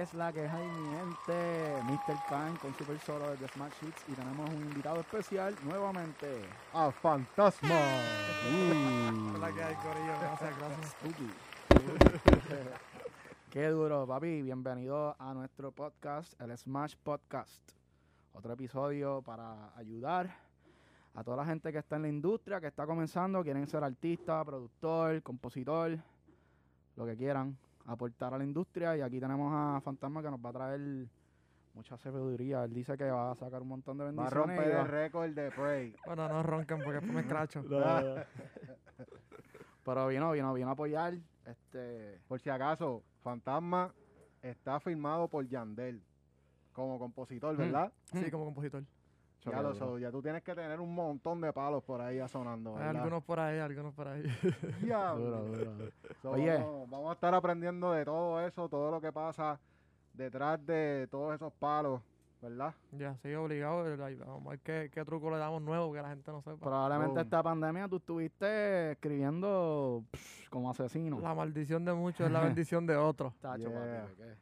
es la que hay, mi gente? Mr. Khan con Super Solo de Smart Sheets y tenemos un invitado especial nuevamente. ¡A Fantasma! Hola, que hay, Corillo? Gracias, gracias. Spooky. Qué duro, papi. Bienvenido a nuestro podcast, el Smash Podcast. Otro episodio para ayudar a toda la gente que está en la industria, que está comenzando, quieren ser artista, productor, compositor, lo que quieran, aportar a la industria. Y aquí tenemos a Fantasma que nos va a traer mucha sabiduría. Él dice que va a sacar un montón de Va a bendiciones. romper va- el récord de Prey. Bueno, no ronquen porque después me escracho. Pero vino, vino, vino a apoyar. Este, Por si acaso, Fantasma está firmado por Yandel como compositor, ¿verdad? Sí, como compositor. Ya lo so, ya tú tienes que tener un montón de palos por ahí sonando, Hay ¿verdad? algunos por ahí, algunos por ahí. Duro, duro, duro. So, Oye. Vamos, vamos a estar aprendiendo de todo eso, todo lo que pasa detrás de todos esos palos, ¿verdad? ya, sí, obligado. Vamos a ver qué, qué truco le damos nuevo que la gente no sepa. Probablemente Boom. esta pandemia tú estuviste escribiendo como asesino. La maldición de muchos es la bendición de otros. Tacho, Yeah. papi, ¿qué?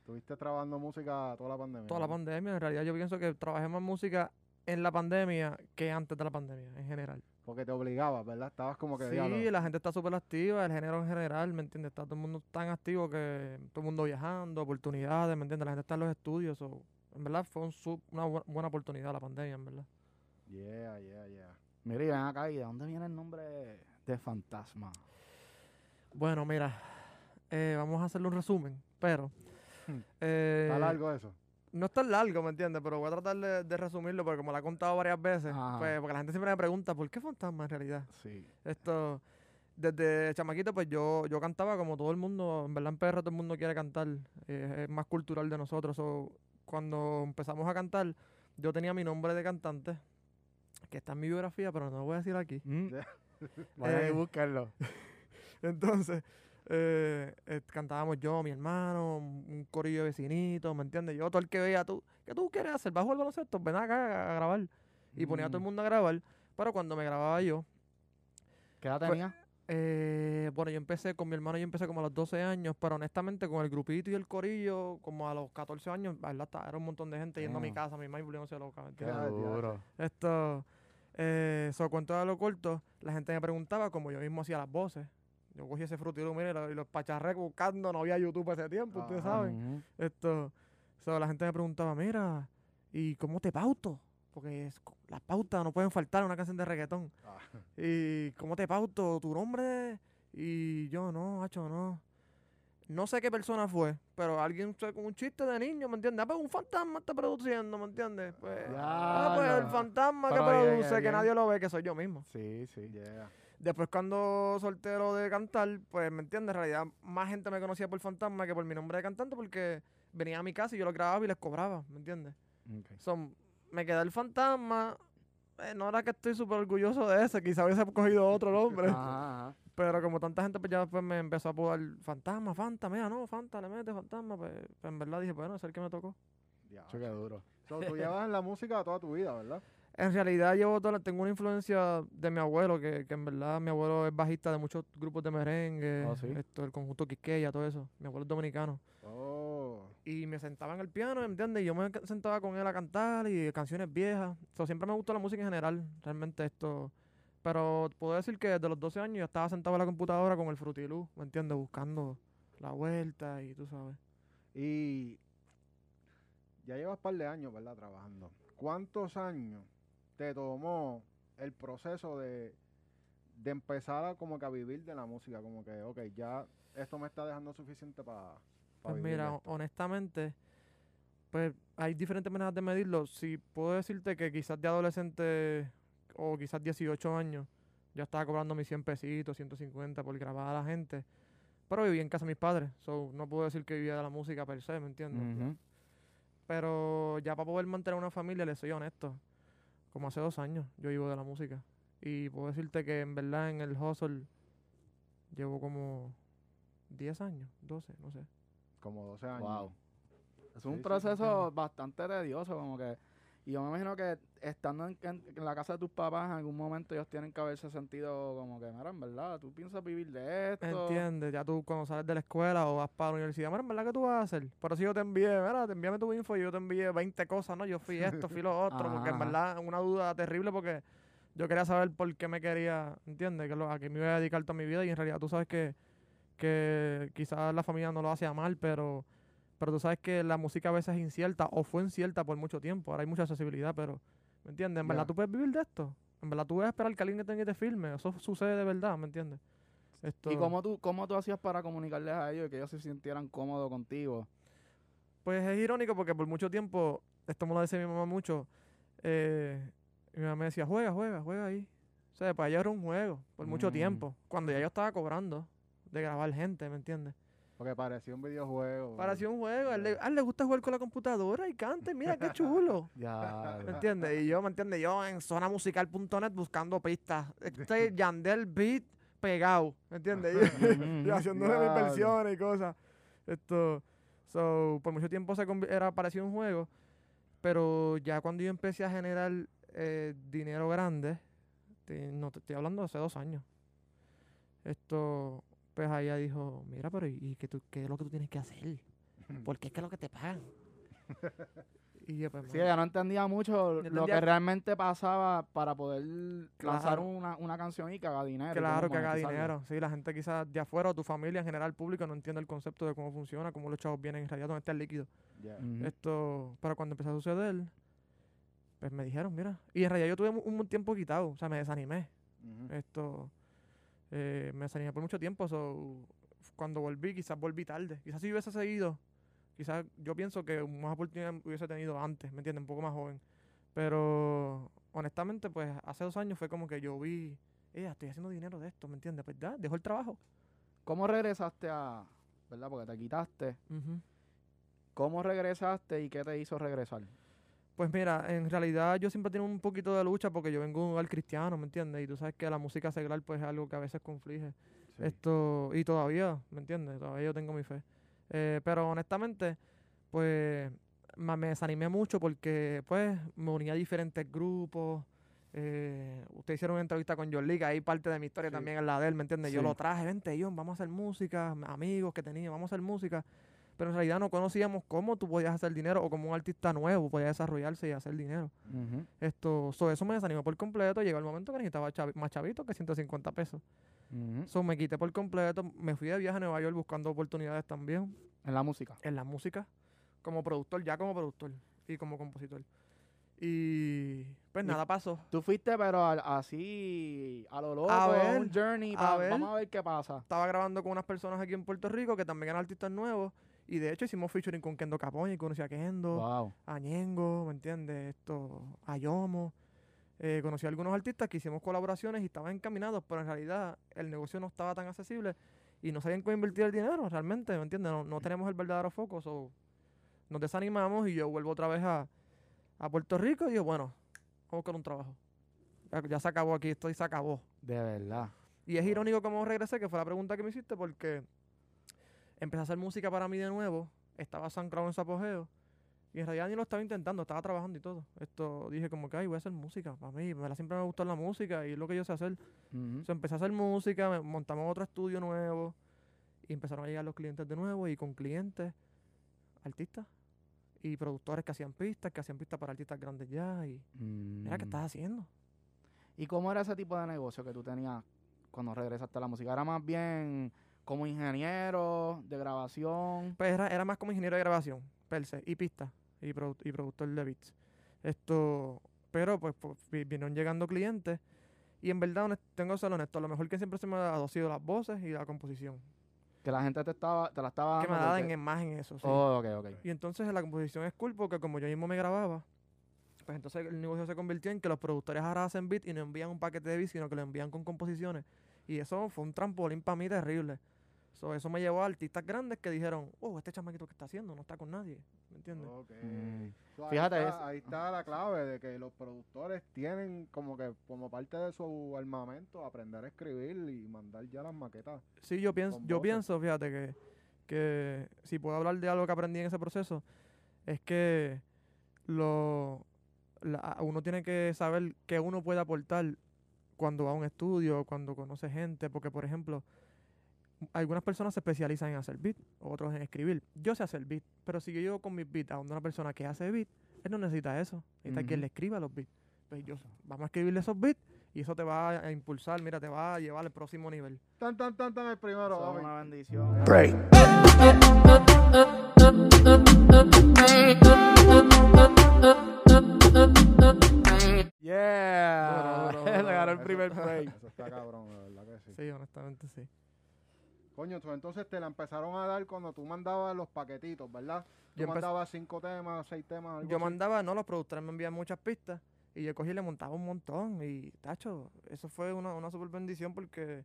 Estuviste trabajando música toda la pandemia. Toda la pandemia, en realidad yo pienso que trabajé más música en la pandemia que antes de la pandemia, en general. Porque te obligabas, ¿verdad? Estabas como que Sí, diablo. la gente está súper activa, el género en general, ¿me entiendes? Está todo el mundo tan activo que todo el mundo viajando, oportunidades, ¿me entiendes? La gente está en los estudios. so, en verdad fue un sub- una bu- buena oportunidad la pandemia, en verdad. Yeah, yeah, yeah. Mira, y ven acá, ¿y de dónde viene el nombre de Fantasma? Bueno, mira, eh, vamos a hacerle un resumen, pero... Hmm. eh, ¿Está largo eso? No es tan largo, ¿me entiendes? Pero voy a tratar de, de resumirlo porque como lo he contado varias veces, pues, porque la gente siempre me pregunta, ¿por qué fantasma en realidad? Sí. Esto, desde chamaquito, pues yo, yo cantaba como todo el mundo, en verdad en PR todo el mundo quiere cantar, eh, es más cultural de nosotros. so, cuando empezamos a cantar, yo tenía mi nombre de cantante, que está en mi biografía, pero no lo voy a decir aquí. Vayan y Eh, búsquenlo. Entonces, eh, eh, cantábamos yo, mi hermano, un corillo de vecinitos, ¿me entiendes? Yo, todo el que veía, tú, ¿qué tú quieres hacer? ¿Vas a jugar baloncesto? Ven acá a grabar. Y ponía a todo el Mm. mundo a grabar, pero cuando me grababa yo, ¿Qué edad fue- tenía? eh, bueno, yo empecé con mi hermano, yo empecé como a los 12 años, pero honestamente con el grupito y el corillo, como a los 14 años, ¿verdad? Era un montón de gente yendo a mi Ah. casa, mi mamá volviéndose loca, ¿me Qué duro. Esto, eh, so, cuento de lo corto, la gente me preguntaba, como yo mismo hacía las voces. Yo cogí ese frutilo, mire, y lo- y los pacharré buscando, no había YouTube ese tiempo, ustedes saben. Ujú. Esto, so, la gente me preguntaba, mira, ¿y cómo te pauto? Porque es- las pautas no pueden faltar en una canción de reggaetón. Ah, ¿Y cómo te pauto? ¿Tu nombre? Y yo, no, macho, no. No sé qué persona fue, pero alguien fue con un chiste de niño, ¿me entiendes? Ah, pues un fantasma está produciendo, ¿me entiendes? Pues, ah, pues el fantasma que Pero produce, bien, que nadie lo ve, que soy yo mismo. Sí, sí. yeah. Después cuando solté lo de cantar, pues, ¿me entiendes? En realidad más gente me conocía por fantasma que por mi nombre de cantante porque venía a mi casa y yo lo grababa y les cobraba, ¿me entiendes? Ok. Son, me quedé el fantasma. eh, no era que estoy súper orgulloso de ese, quizá hubiese cogido otro nombre. Ajá, ajá. Pero como tanta gente pues ya después me empezó a apodar fantasma, fanta, mira, no, fanta, le mete fantasma, pues, pues, en verdad dije, bueno, es el que me tocó. Cho, qué duro. So, tú llevas en la música toda tu vida, ¿verdad? En realidad llevo toda la- tengo una influencia de mi abuelo, que, que en verdad mi abuelo es bajista de muchos grupos de merengue, Oh, ¿sí? esto, el conjunto Quisqueya, todo eso. Mi abuelo es dominicano. Oh. Y me sentaba en el piano, ¿entiendes? Y yo me sentaba con él a cantar y canciones viejas. So, siempre me gustó la música en general, realmente esto. Pero puedo decir que desde los 12 años yo estaba sentado en la computadora con el frutilú, ¿me entiendes? Buscando la vuelta y tú sabes. Y ya llevas un par de años, ¿verdad? Trabajando. ¿Cuántos años te tomó el proceso de, de empezar a como que a vivir de la música? Como que, ok, ya esto me está dejando suficiente para Pues mira, honestamente, pues hay diferentes maneras de medirlo. Si puedo decirte que quizás de adolescente o quizás 18 años, yo estaba cobrando mis 100 pesitos, 150 por grabar a la gente. Pero vivía en casa de mis padres. So, no puedo decir que vivía de la música per se, ¿me entiendes? Pero ya para poder mantener una familia, le soy honesto. Como hace dos años yo vivo de la música. Y puedo decirte que en verdad en el hustle llevo como 10 años, 12, no sé. como 12 años. Wow. Es un sí, proceso bastante tedioso, como que Y yo me imagino que estando en, en- en la casa de tus papás, en algún momento ellos tienen que haberse sentido como que, mira, en verdad, tú piensas vivir de esto. ¿Entiendes? Ya tú cuando sales de la escuela o vas para la universidad, mira, en verdad, ¿qué tú vas a hacer? Por eso yo te envié, mira, te envíame tu info y yo te envié 20 cosas, ¿no? Yo fui esto, fui lo otro, porque en verdad una duda terrible porque yo quería saber por qué me quería, ¿entiendes? Que lo, a qué me iba a dedicar toda mi vida y en realidad tú sabes que, que quizás la familia no lo hace mal, pero, pero tú sabes que la música a veces es incierta o fue incierta por mucho tiempo. Ahora hay mucha accesibilidad, pero, ¿me entiendes? En verdad tú puedes vivir de esto. En verdad tú puedes esperar que alguien que tenga y te filme. Eso sucede de verdad, ¿me entiendes? Esto, ¿Y cómo tú, cómo tú hacías para comunicarles a ellos y que ellos se sintieran cómodos contigo? Pues es irónico porque por mucho tiempo, esto me lo decía mi mamá mucho, eh, mi mamá me decía, juega, juega, juega ahí. O sea, para ella era un juego, por mucho Mm. tiempo, cuando ya yo estaba cobrando de grabar gente, ¿me entiendes? Porque parecía un videojuego. Parecía un juego, a él, le, a él le gusta jugar con la computadora y cante, mira qué chulo. Ya. ¿Me entiendes? Y yo, ¿me entiendes? Yo en zonamusical.net buscando pistas. Este Yandel Beat pegado, ¿me entiendes? Y- y haciéndole mis versiones y cosas. Esto, so, por mucho tiempo se era parecido un juego, pero ya cuando yo empecé a generar eh, dinero grande, te- no te estoy hablando de hace dos años, esto, pues ahí ella dijo, mira, pero ¿y qué, tú- qué es lo que tú tienes que hacer? ¿Por qué es que es lo que te pagan? y yo, pues, Sí, ella no entendía mucho lo que realmente pasaba para poder lanzar una, una canción y que haga dinero. Claro que haga dinero. Sí, la gente quizás de afuera o tu familia en general, el público, no entiende el concepto de cómo funciona, cómo los chavos vienen en realidad, dónde está el líquido. Esto, pero cuando empezó a suceder, pues me dijeron, mira. Y en realidad yo tuve un, tiempo quitado, o sea, me desanimé. Ujú. Esto, eh, me desanimé por mucho tiempo. So, cuando volví, quizás volví tarde. Quizás si hubiese seguido, quizás yo pienso que más oportunidad hubiese tenido antes, ¿me entiendes? Un poco más joven. Pero honestamente, pues hace dos años fue como que yo vi, eh, estoy haciendo dinero de esto, ¿me entiendes? Pues ya, dejó el trabajo. ¿Cómo regresaste a, verdad? Porque te quitaste. ¿Cómo regresaste y qué te hizo regresar? Pues mira, en realidad yo siempre tengo un poquito de lucha porque yo vengo de un hogar cristiano, ¿me entiendes? Y tú sabes que la música secular pues es algo que a veces conflige. Sí. Esto, y todavía, ¿me entiendes? Todavía yo tengo mi fe. Eh, pero honestamente, pues me desanimé mucho porque pues me uní a diferentes grupos. Eh, ustedes hicieron una entrevista con John Lee, que ahí parte de mi historia Sí. también es la de él, ¿me entiendes? Yo lo traje, vente, John, vamos a hacer música, amigos que tenía, vamos a hacer música. Pero en realidad no conocíamos cómo tú podías hacer dinero o cómo un artista nuevo podía desarrollarse y hacer dinero. Esto, so, eso me desanimó por completo. Llegó el momento que necesitaba más chavito que 150 pesos. Ujú. So, me quité por completo. Me fui de viaje a Nueva York buscando oportunidades también En la música. en la música, como productor, ya como productor y como compositor. Y pues nada pasó. Tú fuiste, pero al- así, a lo loco, A ver, un journey. a ver. Vamos a ver qué pasa. Estaba grabando con unas personas aquí en Puerto Rico que también eran artistas nuevos. Y de hecho hicimos featuring con Kendo Capone y conocí a Kendo. Wow. a Ñengo, ¿me entiendes? Esto, a Yomo. Eh, conocí a algunos artistas que hicimos colaboraciones y estaban encaminados, pero en realidad el negocio no estaba tan accesible y no sabían cómo invertir el dinero realmente, ¿me entiendes? No, no tenemos el verdadero foco, so, nos desanimamos y yo vuelvo otra vez a, a Puerto Rico y digo, bueno, vamos a buscar un trabajo. Ya, ya se acabó aquí, esto y se acabó. De verdad. Y es irónico cómo regresé, que fue la pregunta que me hiciste, porque empecé a hacer música para mí de nuevo, estaba sancrado en su apogeo, y en realidad ni lo estaba intentando, estaba trabajando y todo. Esto dije como que, ay, voy a hacer música para mí, me la, siempre me gustó la música y es lo que yo sé hacer. Ujú. So, empecé a hacer música, me- montamos otro estudio nuevo, y empezaron a llegar los clientes de nuevo, y con clientes, artistas, y productores que hacían pistas, que hacían pistas para artistas grandes ya, y mira, ¿qué Mm. estás haciendo? ¿Y cómo era ese tipo de negocio que tú tenías cuando regresaste a la música? ¿Era más bien como ingeniero de grabación? Pues era, era más como ingeniero de grabación, per se, y pista, y, produ- y productor de beats. Esto, pero pues, pues, vi- vinieron llegando clientes, y en verdad, tengo que ser honesto, lo mejor que siempre se me ha dado ha sido las voces y la composición. Que la gente te estaba te la estaba que me daban en más en eso, sí. Oh, ok, ok. Y entonces la composición es cool porque como yo mismo me grababa, pues entonces el negocio se convirtió en que los productores ahora hacen beat y no envían un paquete de beat, sino que lo envían con composiciones. Y eso fue un trampolín para mí terrible. So, eso me llevó a artistas grandes que dijeron, oh, este chamaquito que está haciendo no está con nadie. ¿Me entiendes? Mm. So, ahí Fíjate, está- es- ahí está la clave de que los productores tienen como que como parte de su armamento aprender a escribir y mandar ya las maquetas. Sí, yo pienso, yo pienso, fíjate que, que si puedo hablar de algo que aprendí en ese proceso, es que lo, la- uno tiene que saber qué uno puede aportar cuando va a un estudio, cuando conoce gente, porque por ejemplo, algunas personas se especializan en hacer beat, otros en escribir. Yo sé hacer beat, pero si yo llego con mis beats a una persona que hace beat, él no necesita eso, necesita quien Ujú. le escriba los beats. Pues yo, vamos a escribirle esos beats y eso te va a impulsar, mira, te va a llevar al próximo nivel. Tan, tan, tan, tan, el primero, Eso es una bendición. Yeah. Duro, duro, Le ganó el Eso primer break. Eso está cabrón, la verdad que sí. Sí, honestamente sí. Coño, entonces te la empezaron a dar cuando tú mandabas los paquetitos, ¿verdad? Tú Yo mandabas cinco temas, seis temas, algo Yo así. mandaba, no, los productores me envían muchas pistas y yo cogí y le montaba un montón y, tacho, eso fue una, una super bendición porque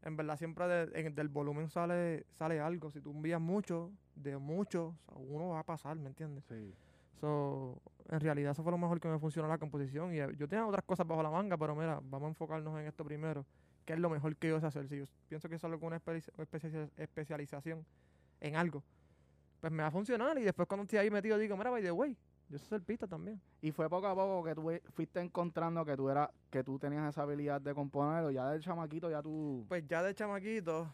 en verdad siempre de- en- del volumen sale sale algo. Si tú envías mucho, de mucho, o sea, uno va a pasar, ¿me entiendes? Sí. So, en realidad eso fue lo mejor que me funcionó la composición y eh, yo tenía otras cosas bajo la manga, pero mira, vamos a enfocarnos en esto primero, que es lo mejor que yo sé hacer. Si yo pienso que es algo con una espe- especia- especialización en algo, pues me va a funcionar y después cuando estoy ahí metido digo, mira, by the way, yo hacer pista también. Y fue poco a poco que tú fuiste encontrando que tú eras, que tú tenías esa habilidad de componer, o ya del chamaquito ya tú. Pues ya de chamaquito,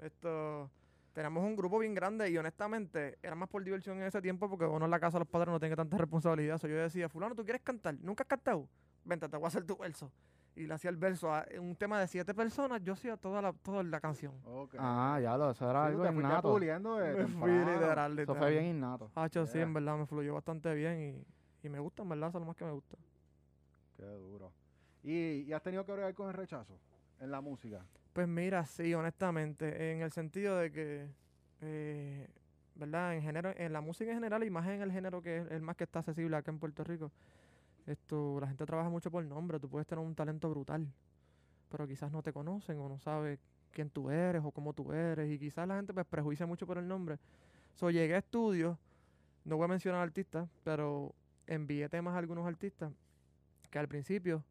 esto, teníamos un grupo bien grande y honestamente era más por diversión en ese tiempo porque uno en la casa de los padres no tiene tanta responsabilidad. So, yo decía, fulano, ¿tú quieres cantar? ¿Nunca has cantado? Vente, te voy a hacer tu verso. Y le hacía el verso a un tema de siete personas, yo hacía toda la, toda la canción. Ah, ya lo, eso era Sí, algo te innato. puliendo de Me fui literal, Eso fue bien innato. Hacho, sí, Yeah. en verdad me fluyó bastante bien y, y me gusta, en verdad, eso es lo más que me gusta. Qué duro. ¿Y, y has tenido que bregar con el rechazo en la música? Pues mira, sí, honestamente, en el sentido de que, eh, ¿verdad? En género, en la música en general y más en el género que es el más que está accesible acá en Puerto Rico, esto, la gente trabaja mucho por nombre, tú puedes tener un talento brutal, pero quizás no te conocen o no sabe quién tú eres o cómo tú eres y quizás la gente pues prejuicia mucho por el nombre. So, llegué a estudios, no voy a mencionar artistas, pero envié temas a algunos artistas que al principio,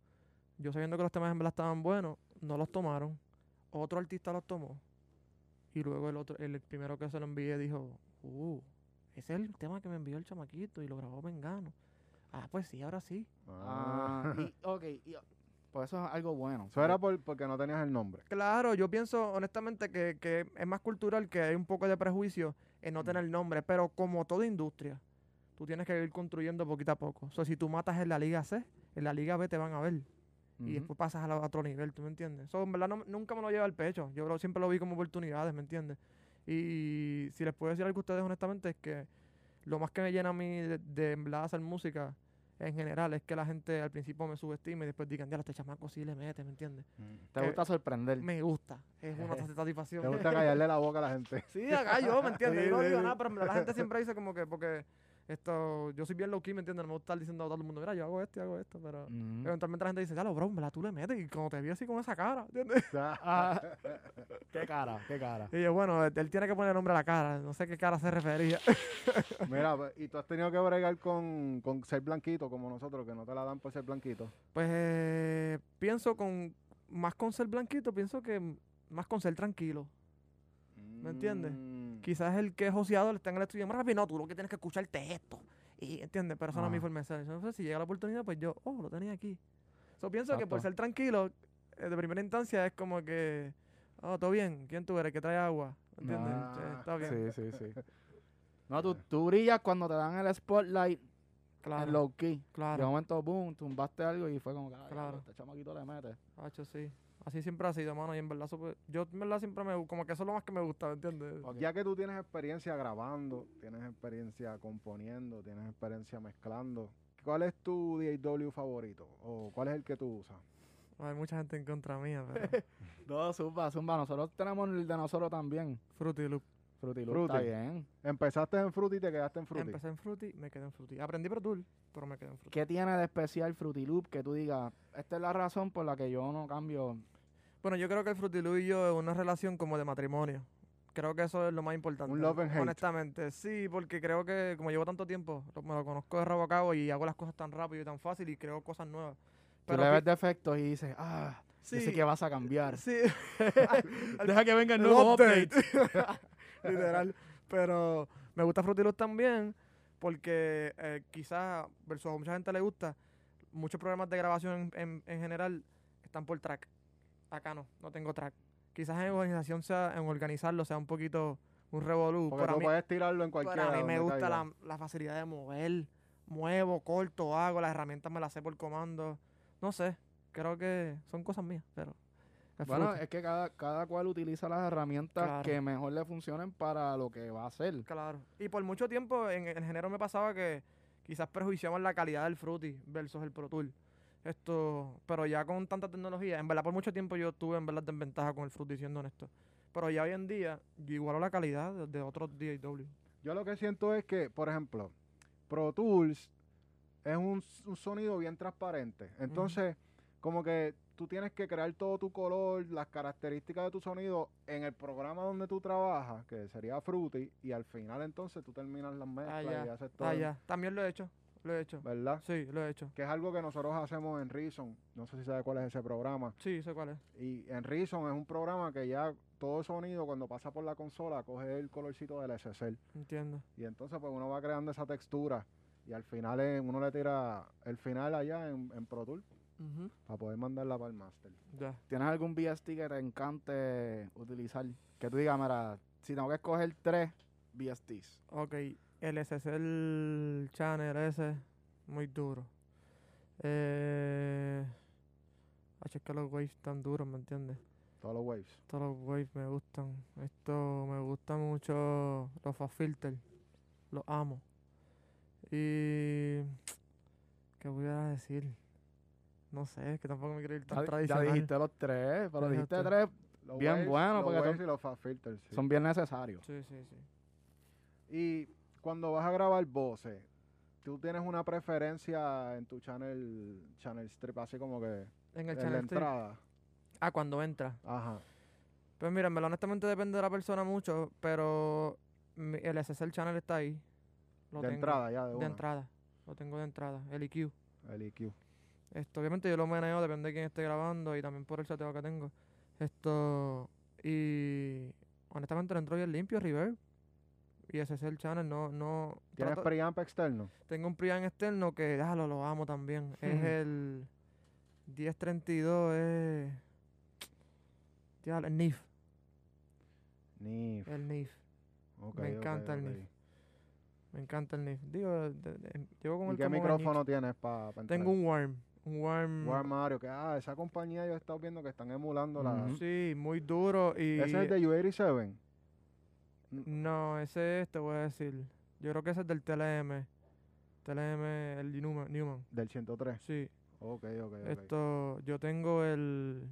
yo sabiendo que los temas en verdad estaban buenos, no los tomaron otro artista los tomó y luego el otro el primero que se lo envié dijo uh ese es el tema que me envió el chamaquito y lo grabó Mengano ah pues sí ahora sí Ah, y, ok, y, pues eso es algo bueno. Eso era por, porque no tenías el nombre. claro yo pienso honestamente que, que es más cultural que hay un poco de prejuicio en no tener nombre pero como toda industria tú tienes que ir construyendo poquito a poco o sea, si tú matas en la liga C en la liga B te van a ver y después pasas a otro nivel, ¿tú me entiendes? Eso en verdad no- nunca me lo lleva al pecho. Yo lo- siempre lo vi como oportunidades, ¿me entiendes? Y si les puedo decir algo a ustedes honestamente es que lo más que me llena a mí de, de en verdad hacer música en general es que la gente al principio me subestime y después digan, ya este chamaco sí le mete, ¿me entiendes? Te que- gusta sorprender. Me gusta, es una satisfacción. Te gusta callarle la boca a la gente. Sí, acá yo, ¿me entiendes? Sí, yo no digo sí. nada, pero la gente siempre dice como que, porque esto, yo soy bien low key, ¿me entiendes? No me gusta estar diciendo a todo el mundo, mira, yo hago esto y hago esto, pero eventualmente la gente dice, ya lo bro, en verdad tú le metes y como te vi así con esa cara, ¿entiendes? Ah, qué cara, qué cara. Y yo, bueno, él tiene que poner nombre a la cara, no sé qué cara se refería. Mira, pues, y tú has tenido que bregar con, con ser blanquito como nosotros, que no te la dan por ser blanquito. Pues eh, pienso con, más con ser blanquito, pienso que más con ser tranquilo. ¿Me entiendes? Mm. Quizás el que es joseador está en el estudio, "Mira, papi, no, tú lo que tienes que escucharte es esto. Y, ¿entiendes? Pero eso no es mi Ajá. forma de ser. Entonces, si llega la oportunidad, pues yo, oh, lo tenía aquí. So, pienso que por ser tranquilo, eh, de primera instancia es como que, oh, todo bien, ¿quién tú eres? que trae agua? ¿Entiendes? Ah, Eh, Está bien. Sí, sí, sí. No, tú, tú brillas cuando te dan el spotlight Claro, en low key. De claro. momento, boom, tumbaste algo y fue como, que, "Ay, Claro. este chamaquito le mete. Hacho, sí. Así siempre ha sido, mano. Y en verdad, súper- yo en verdad siempre me gu- como que eso es lo más que me gusta, ¿me entiendes? Ya que tú tienes experiencia grabando, tienes experiencia componiendo, tienes experiencia mezclando, ¿cuál es tu DAW favorito? ¿O cuál es el que tú usas? Hay mucha gente en contra mía, pero No, zumba, zumba. Nosotros tenemos el de nosotros también. Fruity Loop. Fruity Loop, está Fruity. bien. Empezaste en Fruity y te quedaste en Fruity. Empecé en Fruity, me quedé en Fruity. Aprendí Pro Tool, pero me quedé en Fruity. ¿Qué tiene de especial Fruity Loop que tú digas, esta es la razón por la que yo no cambio? Bueno, yo creo que el Fruity Loop y yo es una relación como de matrimonio. Creo que eso es lo más importante. Un love and hate. Honestamente, sí, porque creo que como llevo tanto tiempo, me lo conozco de rabo a cabo y hago las cosas tan rápido y tan fácil y creo cosas nuevas. Tú le ves defectos y dices, ah, sí, yo sé que vas a cambiar. sí. Deja que venga el nuevo update. Literal. Pero me gusta Fruity Loop también porque eh, quizás, versus a mucha gente le gusta, muchos programas de grabación en, en- en general están por track. Acá no, no tengo track. Quizás en organización sea, en organizarlo sea un poquito un revolú. Porque tú mí, puedes tirarlo en cualquier pero a mí me gusta la, la facilidad de mover. Muevo, corto, hago, las herramientas me las sé por comando. No sé, creo que son cosas mías, pero... Bueno, fruto. es que cada, cada cual utiliza las herramientas Claro. que mejor le funcionen para lo que va a hacer. Claro. Y por mucho tiempo en el género me pasaba que quizás perjuiciaban la calidad del Fruity versus el Pro Tool. Esto, pero ya con tanta tecnología, en verdad por mucho tiempo yo tuve en verdad desventaja con el Fruity, siendo honesto. Pero ya hoy en día, yo igualo la calidad de, de otros DAW. Yo lo que siento es que, por ejemplo, Pro Tools es un, sonido bien transparente. Entonces, como que tú tienes que crear todo tu color, las características de tu sonido en el programa donde tú trabajas, que sería Fruity, y al final entonces tú terminas las mezclas ya. y haces todo. Ah, ya. También lo he hecho. Lo he hecho. ¿Verdad? Sí, lo he hecho. Que es algo que nosotros hacemos en Reason. No sé si sabes cuál es ese programa. Sí, sé cuál es. Y en Reason es un programa que ya todo sonido cuando pasa por la consola coge el colorcito del SSL. Entiendo. Y entonces pues uno va creando esa textura y al final eh, uno le tira el final allá en, en Pro Tool Ujú. para poder mandarla para el master. Ya. ¿Tienes algún VST que te encante utilizar? Que tú digas, mira, si tengo que escoger tres VSTs. Ok, el SSL channel ese, muy duro. Eh, es que los waves están duros, ¿me entiendes? Todos los waves. Todos los waves me gustan. Esto me gusta mucho los fast filter. Los amo. Y. ¿Qué voy a decir? No sé, es que tampoco me quiero ir tan Ya, ya tradicional. dijiste los tres, pero dijiste tres, Los Bien waves, bueno, los porque waves son- y los fast filters. sí. son bien necesarios. Sí, sí, sí. Y cuando vas a grabar voces, tú tienes una preferencia en tu channel, channel strip, así como que En en el la channel strip. entrada. Ah, cuando entra. Ajá. Pues mira, honestamente depende de la persona mucho, pero el SSL channel está ahí. Lo de tengo. entrada ya, de, De una. entrada. Lo tengo de entrada. El EQ. El EQ. Esto, obviamente yo lo meneo, depende de quién esté grabando y también por el seteo que tengo. Esto, y honestamente lo entro bien limpio, reverb. Y ese es el channel, no, no. ¿Tienes trato- preamp externo? tengo un preamp externo que, déjalo, lo amo también. Es el 1032, es. El NIF, NIF. el NIF. Me encanta el ok. NIF. Me encanta el NIF. Digo, de- de- llevo con ¿Y el qué micrófono tienes para entrar? Tengo un Worm. Un Worm. War Mario, que ah, esa compañía yo he estado viendo que están emulando la... Sí, muy duro. Y Ese es de U87, No, ese es, te voy a decir. Yo creo que ese es del TLM. TLM, el Newman. Newman. del 103. Sí. Ok, ok, ok. Esto, yo tengo el.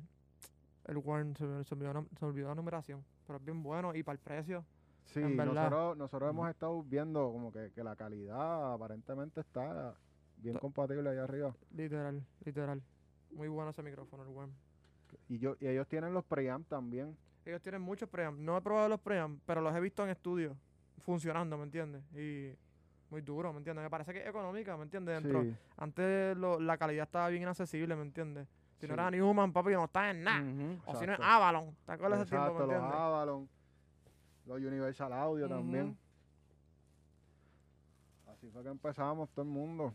El Warn, se, me- se olvidó, la- se me olvidó la numeración. Pero es bien bueno y para el precio. Sí, nosotros, nosotros hemos estado viendo como que, que la calidad aparentemente está bien compatible ahí arriba. Literal, literal. Muy bueno ese micrófono, el Warm. Y, yo, y ellos tienen los preamp también. Ellos tienen muchos preamp. No he probado los preamp, pero los he visto en estudio. Funcionando, ¿me entiendes? Y. Muy duro, ¿me entiendes? Me parece que es económica, ¿me entiendes? Dentro, Sí, Antes lo- la calidad estaba bien inaccesible, ¿me entiendes? Si no Sí. era Newman, papi, no está en nada. O si no es. Avalon. ¿Te acuerdas de ese tiempo, me los entiendes? Avalon, los Universal Audio también. Así fue que empezamos todo el mundo.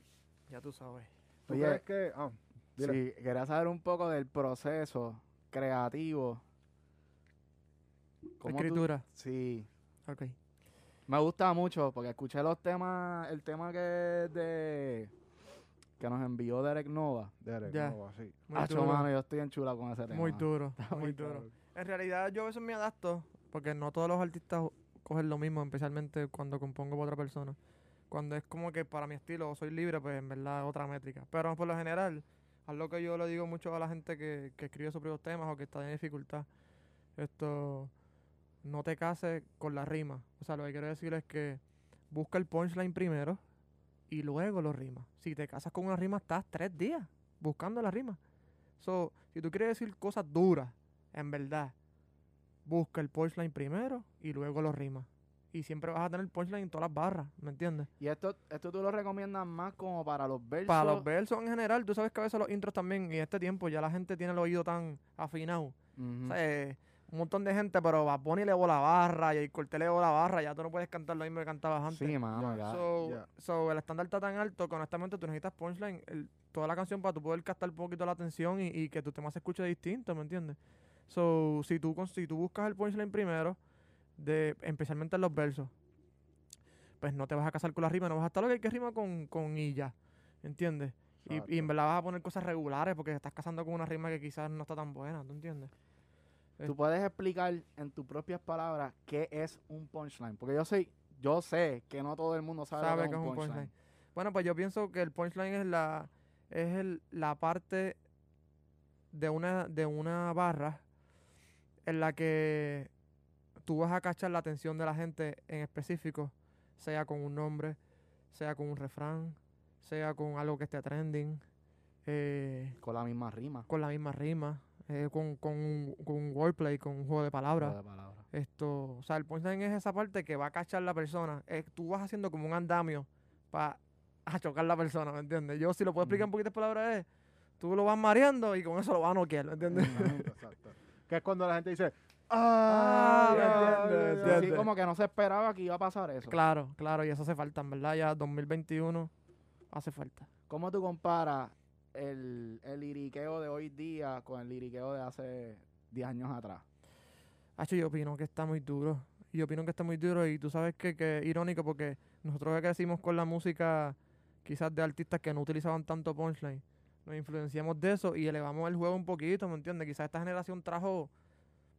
Ya tú sabes. ¿Tú Oye, crees que...? Ah. Sí, quería saber un poco del proceso creativo. ¿Cómo tú- Escritura. sí, Ok. me gusta mucho porque escuché los temas, el tema que es de que nos envió Derek Nova. Derek, Ya. no, así. Muy Hacho, duro. mano, yo estoy en chula con ese tema. Muy duro. Está muy muy duro. En realidad yo a veces me adapto porque no todos los artistas cogen lo mismo, especialmente cuando compongo para otra persona. Cuando es como que para mi estilo soy libre, pues en verdad es otra métrica. Pero por lo general, algo que yo le digo mucho a la gente que, que escribe sobre los temas o que está en dificultad, esto, no te cases con la rima. O sea, lo que quiero decir es que busca el punchline primero y luego lo rima. Si te casas con una rima, estás tres días buscando la rima. So, si tú quieres decir cosas duras, en verdad, busca el punchline primero y luego lo rima. Y siempre vas a tener punchline en todas las barras, ¿me entiendes? Y esto, esto tú lo recomiendas más como para los versos. Para los versos en general, tú sabes que a veces los intros también, y en este tiempo ya la gente tiene el oído tan afinado. O sea, eh, un montón de gente, pero Bad Bunny elevó la barra y el Cortés elevó la barra, ya tú no puedes cantar lo mismo que cantabas antes. Sí, mano, ya. So, Ya. so, el estándar está tan alto que honestamente tú necesitas punchline el- toda la canción para tú poder captar un poquito la atención y, y que tu tema se escuche distinto, ¿me entiendes? So, si tú, si tú buscas el punchline primero, de, especialmente en los versos, pues no te vas a casar con la rima, no vas a estar lo que hay que rima con, con y ya, ¿entiendes? Y, y en verdad vas a poner cosas regulares porque estás casando con una rima que quizás no está tan buena, ¿tú entiendes? Tú puedes explicar en tus propias palabras qué es un punchline. Porque yo sé, yo sé que no todo el mundo sabe, sabe que es un punchline. Bueno, pues yo pienso que el punchline es la es el, la parte de una de una barra en la que tú vas a cachar la atención de la gente en específico, sea con un nombre, sea con un refrán, sea con algo que esté trending, eh, Con la misma rima. con la misma rima, eh, con, con, un, con un wordplay, con un juego de palabras. de palabras. Esto, o sea, el punchline es esa parte que va a cachar la persona. Eh, tú vas haciendo como un andamio para chocar la persona, ¿me entiendes? Yo, si lo puedo explicar en Ujú. poquitas palabras, es tú lo vas mareando y con eso lo vas a noquear, ¿me entiendes? Exacto. Que es cuando la gente dice, Ah, ¡ah! ¿me ya, entiendes? ya, ya". Sí, ¿Entiendes? sí, como que no se esperaba que iba a pasar eso. claro, claro, y eso hace falta, en verdad, ya 2021 hace falta. ¿Cómo tú comparas el, el liriqueo de hoy día con el liriqueo de hace 10 años atrás? Hacho, yo opino que está muy duro. Yo opino que está muy duro y tú sabes que, que irónico porque nosotros que crecimos con la música quizás de artistas que no utilizaban tanto punchline, nos influenciamos de eso y elevamos el juego un poquito, ¿me entiendes? Quizás esta generación trajo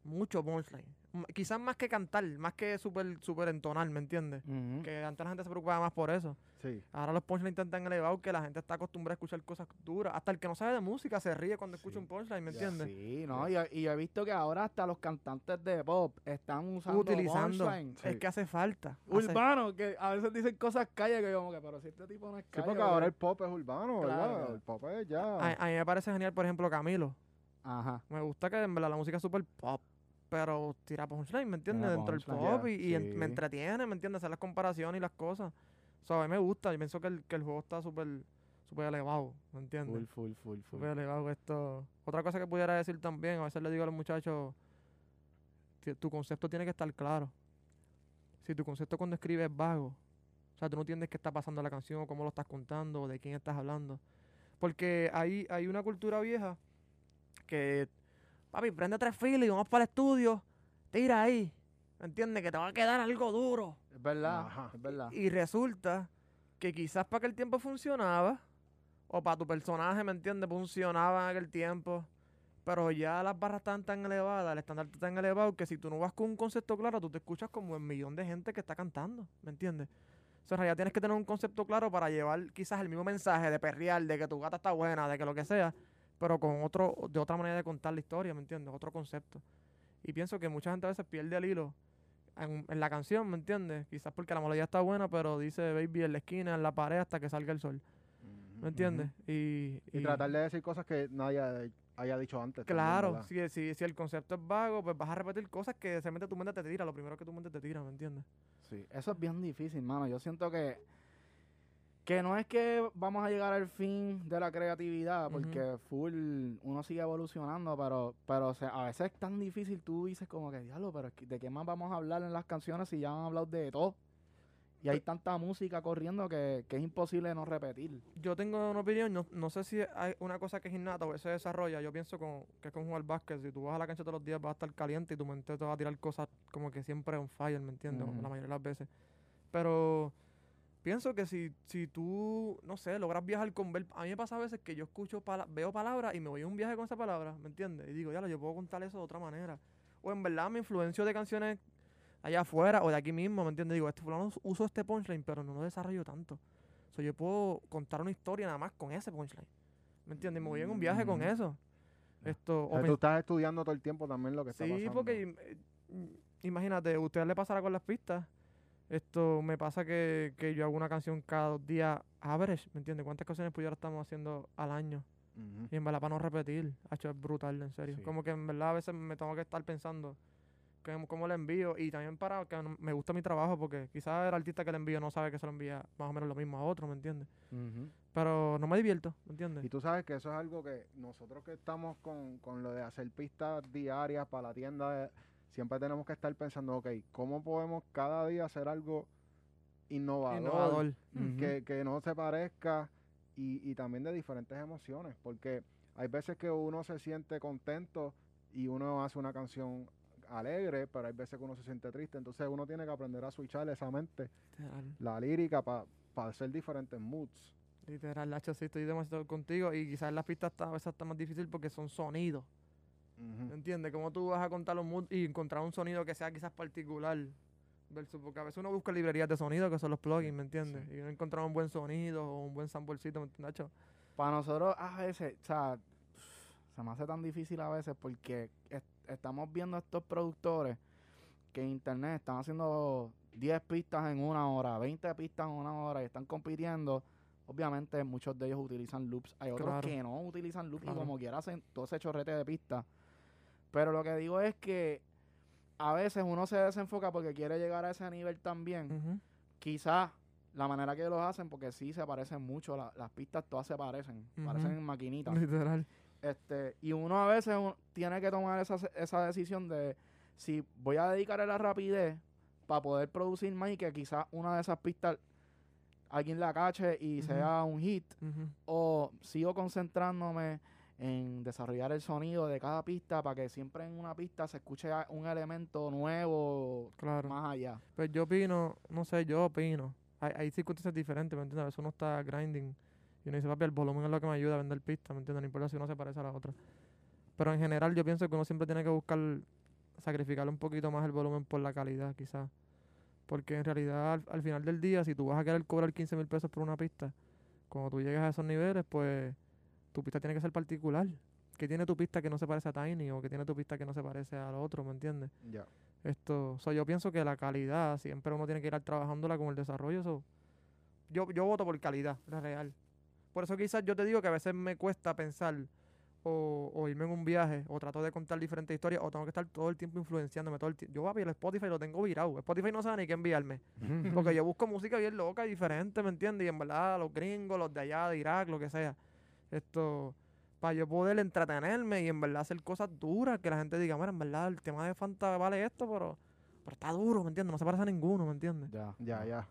mucho punchline. Quizás más que cantar, más que súper super entonar, ¿me entiendes? Que antes la gente se preocupaba más por eso. Sí. Ahora los punchlines están tan elevados que la gente está acostumbrada a escuchar cosas duras. Hasta el que no sabe de música se ríe cuando escucha Sí. un punchline, ¿me entiendes? Sí, no, y, he visto que ahora hasta los cantantes de pop están usando Utilizando. punchline. Es Sí. que hace falta. hace- Urbano, que a veces dicen cosas calles que yo como que, pero si este tipo no es Sí, calle. porque ¿por ahora el pop es urbano, ¿verdad? Claro, claro. El pop es ya. A, a mí me parece genial, por ejemplo, Camilo. Ajá. Me gusta que en verdad la música es súper pop, pero tira punchline, ¿me entiendes? Dentro del pop y, y en- me entretiene, ¿me entiendes? Hacer las comparaciones y las cosas. O sea, a mí me gusta. Yo pienso que el, que el juego está súper súper elevado, ¿me entiendes? Full, full, full, full. Súper elevado esto. Otra cosa que pudiera decir también, a veces le digo a los muchachos, tu concepto tiene que estar claro. Si tu concepto cuando escribes es vago, o sea, tú no entiendes qué está pasando en la canción, o cómo lo estás contando, o de quién estás hablando. Porque hay, hay una cultura vieja que, papi, prende tres filas y vamos para el estudio, tira ahí, ¿me entiendes? Que te va a quedar algo duro. Es verdad, Ajá. es verdad. Y resulta que quizás para aquel tiempo funcionaba, o para tu personaje, ¿me entiendes? Funcionaba en aquel tiempo. Pero ya las barras están tan elevadas, el estándar está tan elevado que si tú no vas con un concepto claro, tú te escuchas como el millón de gente que está cantando, ¿me entiendes? O sea, en realidad tienes que tener un concepto claro para llevar quizás el mismo mensaje de perrear, de que tu gata está buena, de que lo que sea, pero con otro, de otra manera de contar la historia, ¿me entiendes? Otro concepto. Y pienso que mucha gente a veces pierde el hilo en, en la canción, ¿me entiendes? Quizás porque la melodía está buena, pero dice baby en la esquina, en la pared, hasta que salga el sol. ¿me entiendes? Y, Y y- tratar de decir cosas que nadie haya- haya dicho antes. Claro, ¿verdad? si, si, si el concepto es vago, pues vas a repetir cosas que realmente tu mente te tira, lo primero que tu mente te tira, ¿me entiendes? Sí, eso es bien difícil, mano. Yo siento que que no es que vamos a llegar al fin de la creatividad, porque full uno sigue evolucionando, pero pero o sea, a veces es tan difícil, tú dices como que diablo, pero ¿de qué más vamos a hablar en las canciones si ya han hablado de todo? Y hay tanta música corriendo que, que es imposible no repetir. Yo tengo una opinión, no, no sé si hay una cosa que es innata o que se desarrolla. Yo pienso con, que es con jugar básquet. Si tú vas a la cancha todos los días vas a estar caliente y tu mente te va a tirar cosas como que siempre on fire, ¿me entiendes? La mayoría de las veces. Pero pienso que si, si tú, no sé, logras viajar con ver... A mí me pasa a veces que yo escucho, pala- veo palabras y me voy a un viaje con esa palabra, ¿me entiendes? Y digo, ya, yo puedo contar eso de otra manera. O en verdad me influencio de canciones allá afuera o de aquí mismo, ¿me entiendes? Digo, este fulano uso este punchline, pero no lo desarrollo tanto. O sea, yo puedo contar una historia nada más con ese punchline. ¿Me entiendes? Me voy en un viaje con Ujú. eso. Esto, O sea, tú estás estudiando todo el tiempo también lo que está sí, pasando. porque im- eh, mm, imagínate, a ustedes le pasará con las pistas. Esto me pasa que, que yo hago una canción cada dos días average, ¿me entiendes? ¿Cuántas canciones pues ahora estamos haciendo al año? Y en verdad para no repetir, hecho es brutal, en serio. Sí. Como que en verdad a veces me tengo que estar pensando que- cómo le envío y también para que me gusta mi trabajo porque quizás el artista que le envío no sabe que se lo envía más o menos lo mismo a otro, ¿me entiendes? Pero no me divierto, ¿me entiendes? Y tú sabes que eso es algo que nosotros que estamos con, con lo de hacer pistas diarias para la tienda, eh, siempre tenemos que estar pensando, ok, ¿cómo podemos cada día hacer algo innovador, Innovador. Que, que no se parezca y, y también de diferentes emociones? Porque hay veces que uno se siente contento y uno hace una canción alegre, pero hay veces que uno se siente triste, entonces uno tiene que aprender a switchar esa mente, Literal. la lírica, para hacer diferentes moods. Literal, Nacho, sí, estoy demasiado contigo. Y quizás las pistas está, a veces está más difícil porque son sonidos. Ujú. ¿Me entiendes? ¿Cómo tú vas a contar los moods y encontrar un sonido que sea quizás particular? Versus, porque a veces uno busca librerías de sonido que son los plugins, ¿me entiendes? Y no encontrar un buen sonido o un buen samplecito, ¿me entiendes, Nacho? Para nosotros, a veces, o sea, se me hace tan difícil a veces porque es- estamos viendo a estos productores que en internet están haciendo 10 pistas en una hora, 20 pistas en una hora y están compitiendo. Obviamente, muchos de ellos utilizan loops. Hay otros Claro. que no utilizan loops Claro. y como quiera hacen todo ese chorrete de pistas. Pero lo que digo es que a veces uno se desenfoca porque quiere llegar a ese nivel también quizás la manera que los hacen, porque sí se parecen mucho, la- las pistas todas se parecen, parecen Ujú. en maquinitas. Literal. Este, y uno a veces un- tiene que tomar esa, esa decisión de si voy a dedicar a la rapidez para poder producir más y que quizás una de esas pistas alguien la cache y sea un hit, o sigo concentrándome en desarrollar el sonido de cada pista para que siempre en una pista se escuche un elemento nuevo Claro. más allá. Pues yo opino, no sé, yo opino. Hay, hay circunstancias diferentes, ¿me entiendes? A veces uno está grinding y uno dice, papi, el volumen es lo que me ayuda a vender pistas, ¿me entiendes? No importa si uno se parece a la otra. Pero en general yo pienso que uno siempre tiene que buscar sacrificar un poquito más el volumen por la calidad, quizás. Porque en realidad al, al final del día, si tú vas a querer cobrar 15 mil pesos por una pista, cuando tú llegas a esos niveles, pues tu pista tiene que ser particular. ¿Qué tiene tu pista que no se parece a Tiny o que tiene tu pista que no se parece al otro, ¿me entiendes? Ya. Esto, so, yo pienso que la calidad siempre uno tiene que ir trabajándola con el desarrollo. so, yo, yo voto por calidad, la real. Por eso quizás yo te digo que a veces me cuesta pensar o, o irme en un viaje o trato de contar diferentes historias o tengo que estar todo el tiempo influenciándome todo el tiempo. Yo papi, el Spotify lo tengo virado. Spotify no sabe ni qué enviarme. Porque yo busco música bien loca y diferente, ¿me entiendes? Y en verdad los gringos, los de allá, de Irak, lo que sea. Esto, para yo poder entretenerme y en verdad hacer cosas duras, que la gente diga, mira, en verdad el tema de Fanta vale esto, pero, pero está duro, ¿me entiendes? No se parece a ninguno, ¿me entiendes? Ya, Ya, ya.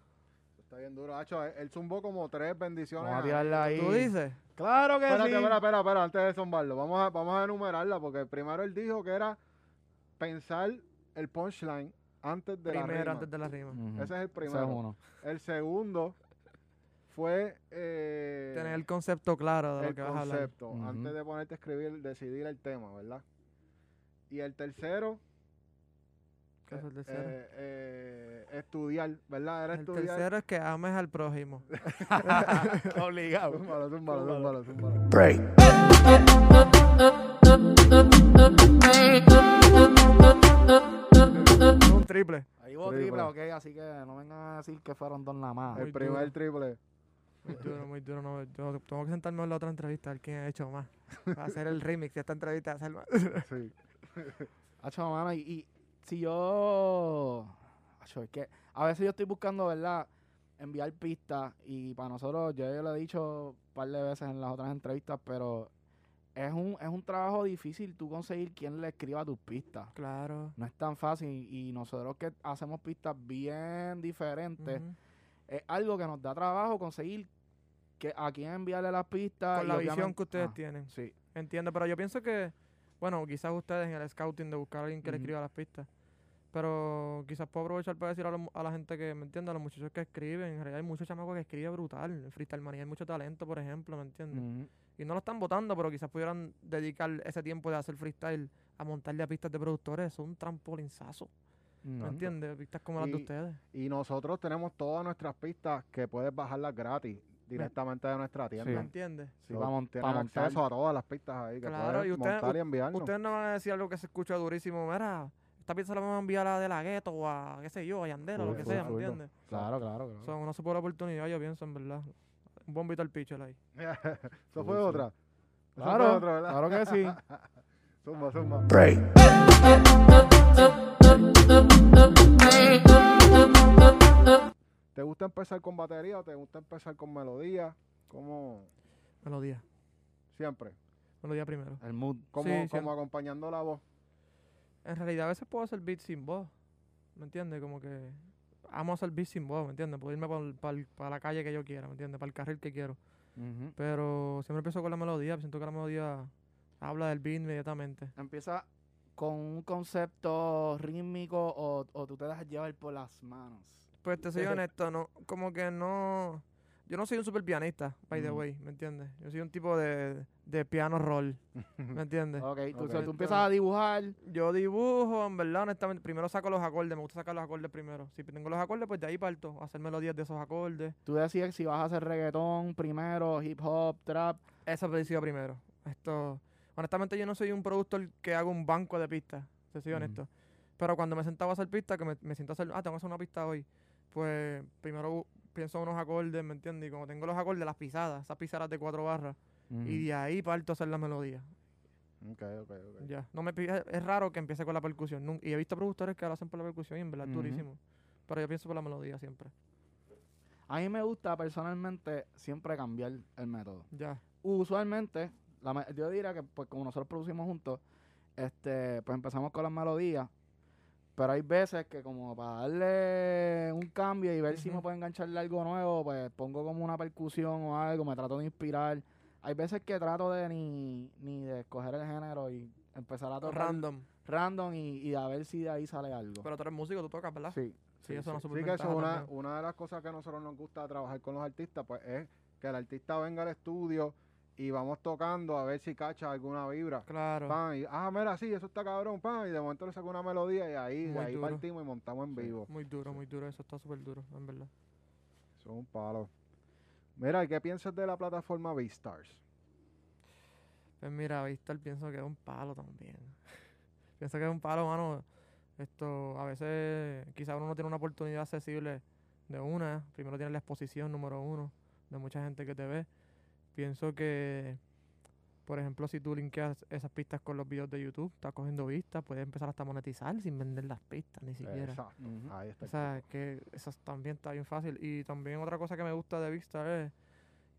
Está bien duro. Hacho, él zumbó como tres bendiciones. Vamos a ahí. tirarla ahí. ¿Tú dices? Claro que Espérate, sí. espera, espera, espera, antes de zumbarlo. Vamos a, vamos a enumerarla porque primero él dijo que era pensar el punchline antes de la Primero, rima. antes de la rima. Ese es el Ese es primero. uno. El segundo fue eh, Tener el concepto claro de lo el que vas a hablar. concepto. Ujú. Antes de ponerte a escribir, decidir el tema, ¿verdad? Y el tercero, ¿Qué es el eh, tercero? eh, eh, estudiar, ¿verdad? Era el estudiar. tercero es que ames al prójimo. Obligado. Zúmbalo, zúmbalo, zúmbalo, zúmbalo. un triple. Ahí hubo Triple. triple, ok, así que no vengan a decir que fueron dos nada más. El primer triple. Muy duro, muy duro. No, yo tengo que sentarme en la otra entrevista a ver quién ha hecho más. Para hacer el remix de esta entrevista. Sí. Hacho, mano, y, y si yo. Hacho, es que a veces yo estoy buscando, ¿verdad? Enviar pistas y para nosotros, yo ya lo he dicho un par de veces en las otras entrevistas, pero es un, es un trabajo difícil tú conseguir quien le escriba tus pistas. Claro. No es tan fácil y nosotros que hacemos pistas bien diferentes. Es algo que nos da trabajo conseguir que a quién enviarle las pistas. Con la visión que ustedes ah, tienen. Sí. Entiendo, pero yo pienso que, bueno, quizás ustedes en el scouting de buscar a alguien que le escriba las pistas. Pero quizás puedo aprovechar para decir a, mu- a la gente que, ¿me entiende? A los muchachos que escriben. En realidad hay muchos chamacos que escriben brutal. En Freestyle Manía hay mucho talento, por ejemplo, ¿me entiendes? Y no lo están votando, pero quizás pudieran dedicar ese tiempo de hacer freestyle a montarle a pistas de productores. Eso es un trampolinzazo. ¿Me Ujú. entiendes? Pistas como las de ustedes. Y nosotros tenemos todas nuestras pistas que puedes bajarlas gratis directamente de nuestra tienda. ¿Me Sí. entiendes? Sí, So, tienes pa' montar. acceso a todas las pistas ahí que Claro, puedes y usted- montar y enviarnos. Ustedes no van a decir algo que se escucha durísimo. Mira, esta pista la vamos a enviar a De La Gueto o a, qué sé yo, a Yandera, lo que sea, ¿me entiendes? Claro, claro, claro. O sea, una super oportunidad, yo pienso, en verdad. Un bombito al pitcher ahí. Eso fue otra. Claro, claro que sí. Zumba, zumba. ¿Te gusta empezar con batería o te gusta empezar con melodía? ¿Cómo? Melodía. Siempre. Melodía primero. El mood. Como, Sí, como siempre. acompañando la voz. En realidad a veces puedo hacer beats sin voz. ¿Me entiendes? Como que amo hacer beats sin voz, ¿me entiendes? Puedo irme para la calle que yo quiera, ¿me entiendes? Para el carril que quiero. Pero siempre empiezo con la melodía. Siento que la melodía habla del beat inmediatamente. Empieza con un concepto rítmico o, o tú te dejas llevar por las manos. Pues te soy honesto, no, como que no. Yo no soy un super pianista, by the way, ¿me entiendes? Yo soy un tipo de, de piano roll, ¿me entiendes? Ok, tú, Ok. so, tú empiezas a dibujar. Yo dibujo, en verdad, honestamente, primero saco los acordes, me gusta sacar los acordes primero. Si tengo los acordes, pues de ahí parto, a hacer melodías de esos acordes. Tú decides si vas a hacer reggaetón primero, hip hop, trap. Esa decisión primero. Esto, honestamente, yo no soy un productor que haga un banco de pistas, te soy Ujú. honesto. Pero cuando me sentaba a hacer pistas, que me, me siento a hacer, ah, tengo que hacer una pista hoy, pues primero pienso unos acordes, ¿me entiendes? Y como tengo los acordes, las pisadas, esas pisadas de cuatro barras, y de ahí parto a hacer la melodía. Ok, ok, ok. Ya. No me es raro que empiece con la percusión. y he visto productores que lo hacen por la percusión y en verdad es Ujú. durísimo. Pero yo pienso por la melodía siempre. A mí me gusta personalmente siempre cambiar el método. Ya. Usualmente, la yo diría que pues como nosotros producimos juntos, este, pues empezamos con las melodías, pero hay veces que como para darle un cambio y ver si me puedo engancharle algo nuevo, pues pongo como una percusión o algo, me trato de inspirar. Hay veces que trato de ni, ni de escoger el género y empezar a tocar Random. random y, y a ver si de ahí sale algo. Pero tú eres músico, tú tocas, ¿verdad? sí. Sí, eso no Sí, que eso una, una de las cosas que a nosotros nos gusta trabajar con los artistas, pues es que el artista venga al estudio y vamos tocando a ver si cacha alguna vibra. Claro. Pan, y, ah, mira, sí, eso está cabrón, pan, y de momento le saco una melodía y ahí, Muy ahí duro. partimos y montamos en Sí. vivo. Muy duro, muy duro. Eso está súper duro, en verdad. Eso es un palo. Mira, ¿y qué piensas de la plataforma Beastars? Pues mira, Vistar pienso que es un palo también. pienso que es un palo, mano. Esto, a veces, quizás uno no tiene una oportunidad accesible de una. Primero tiene la exposición número uno de mucha gente que te ve. Pienso que, por ejemplo, si tú linkeas esas pistas con los videos de YouTube, estás cogiendo vistas, puedes empezar hasta a monetizar sin vender las pistas, ni siquiera. Exacto, Ujú. ahí está. O sea, que eso también está bien fácil. Y también otra cosa que me gusta de Vistar es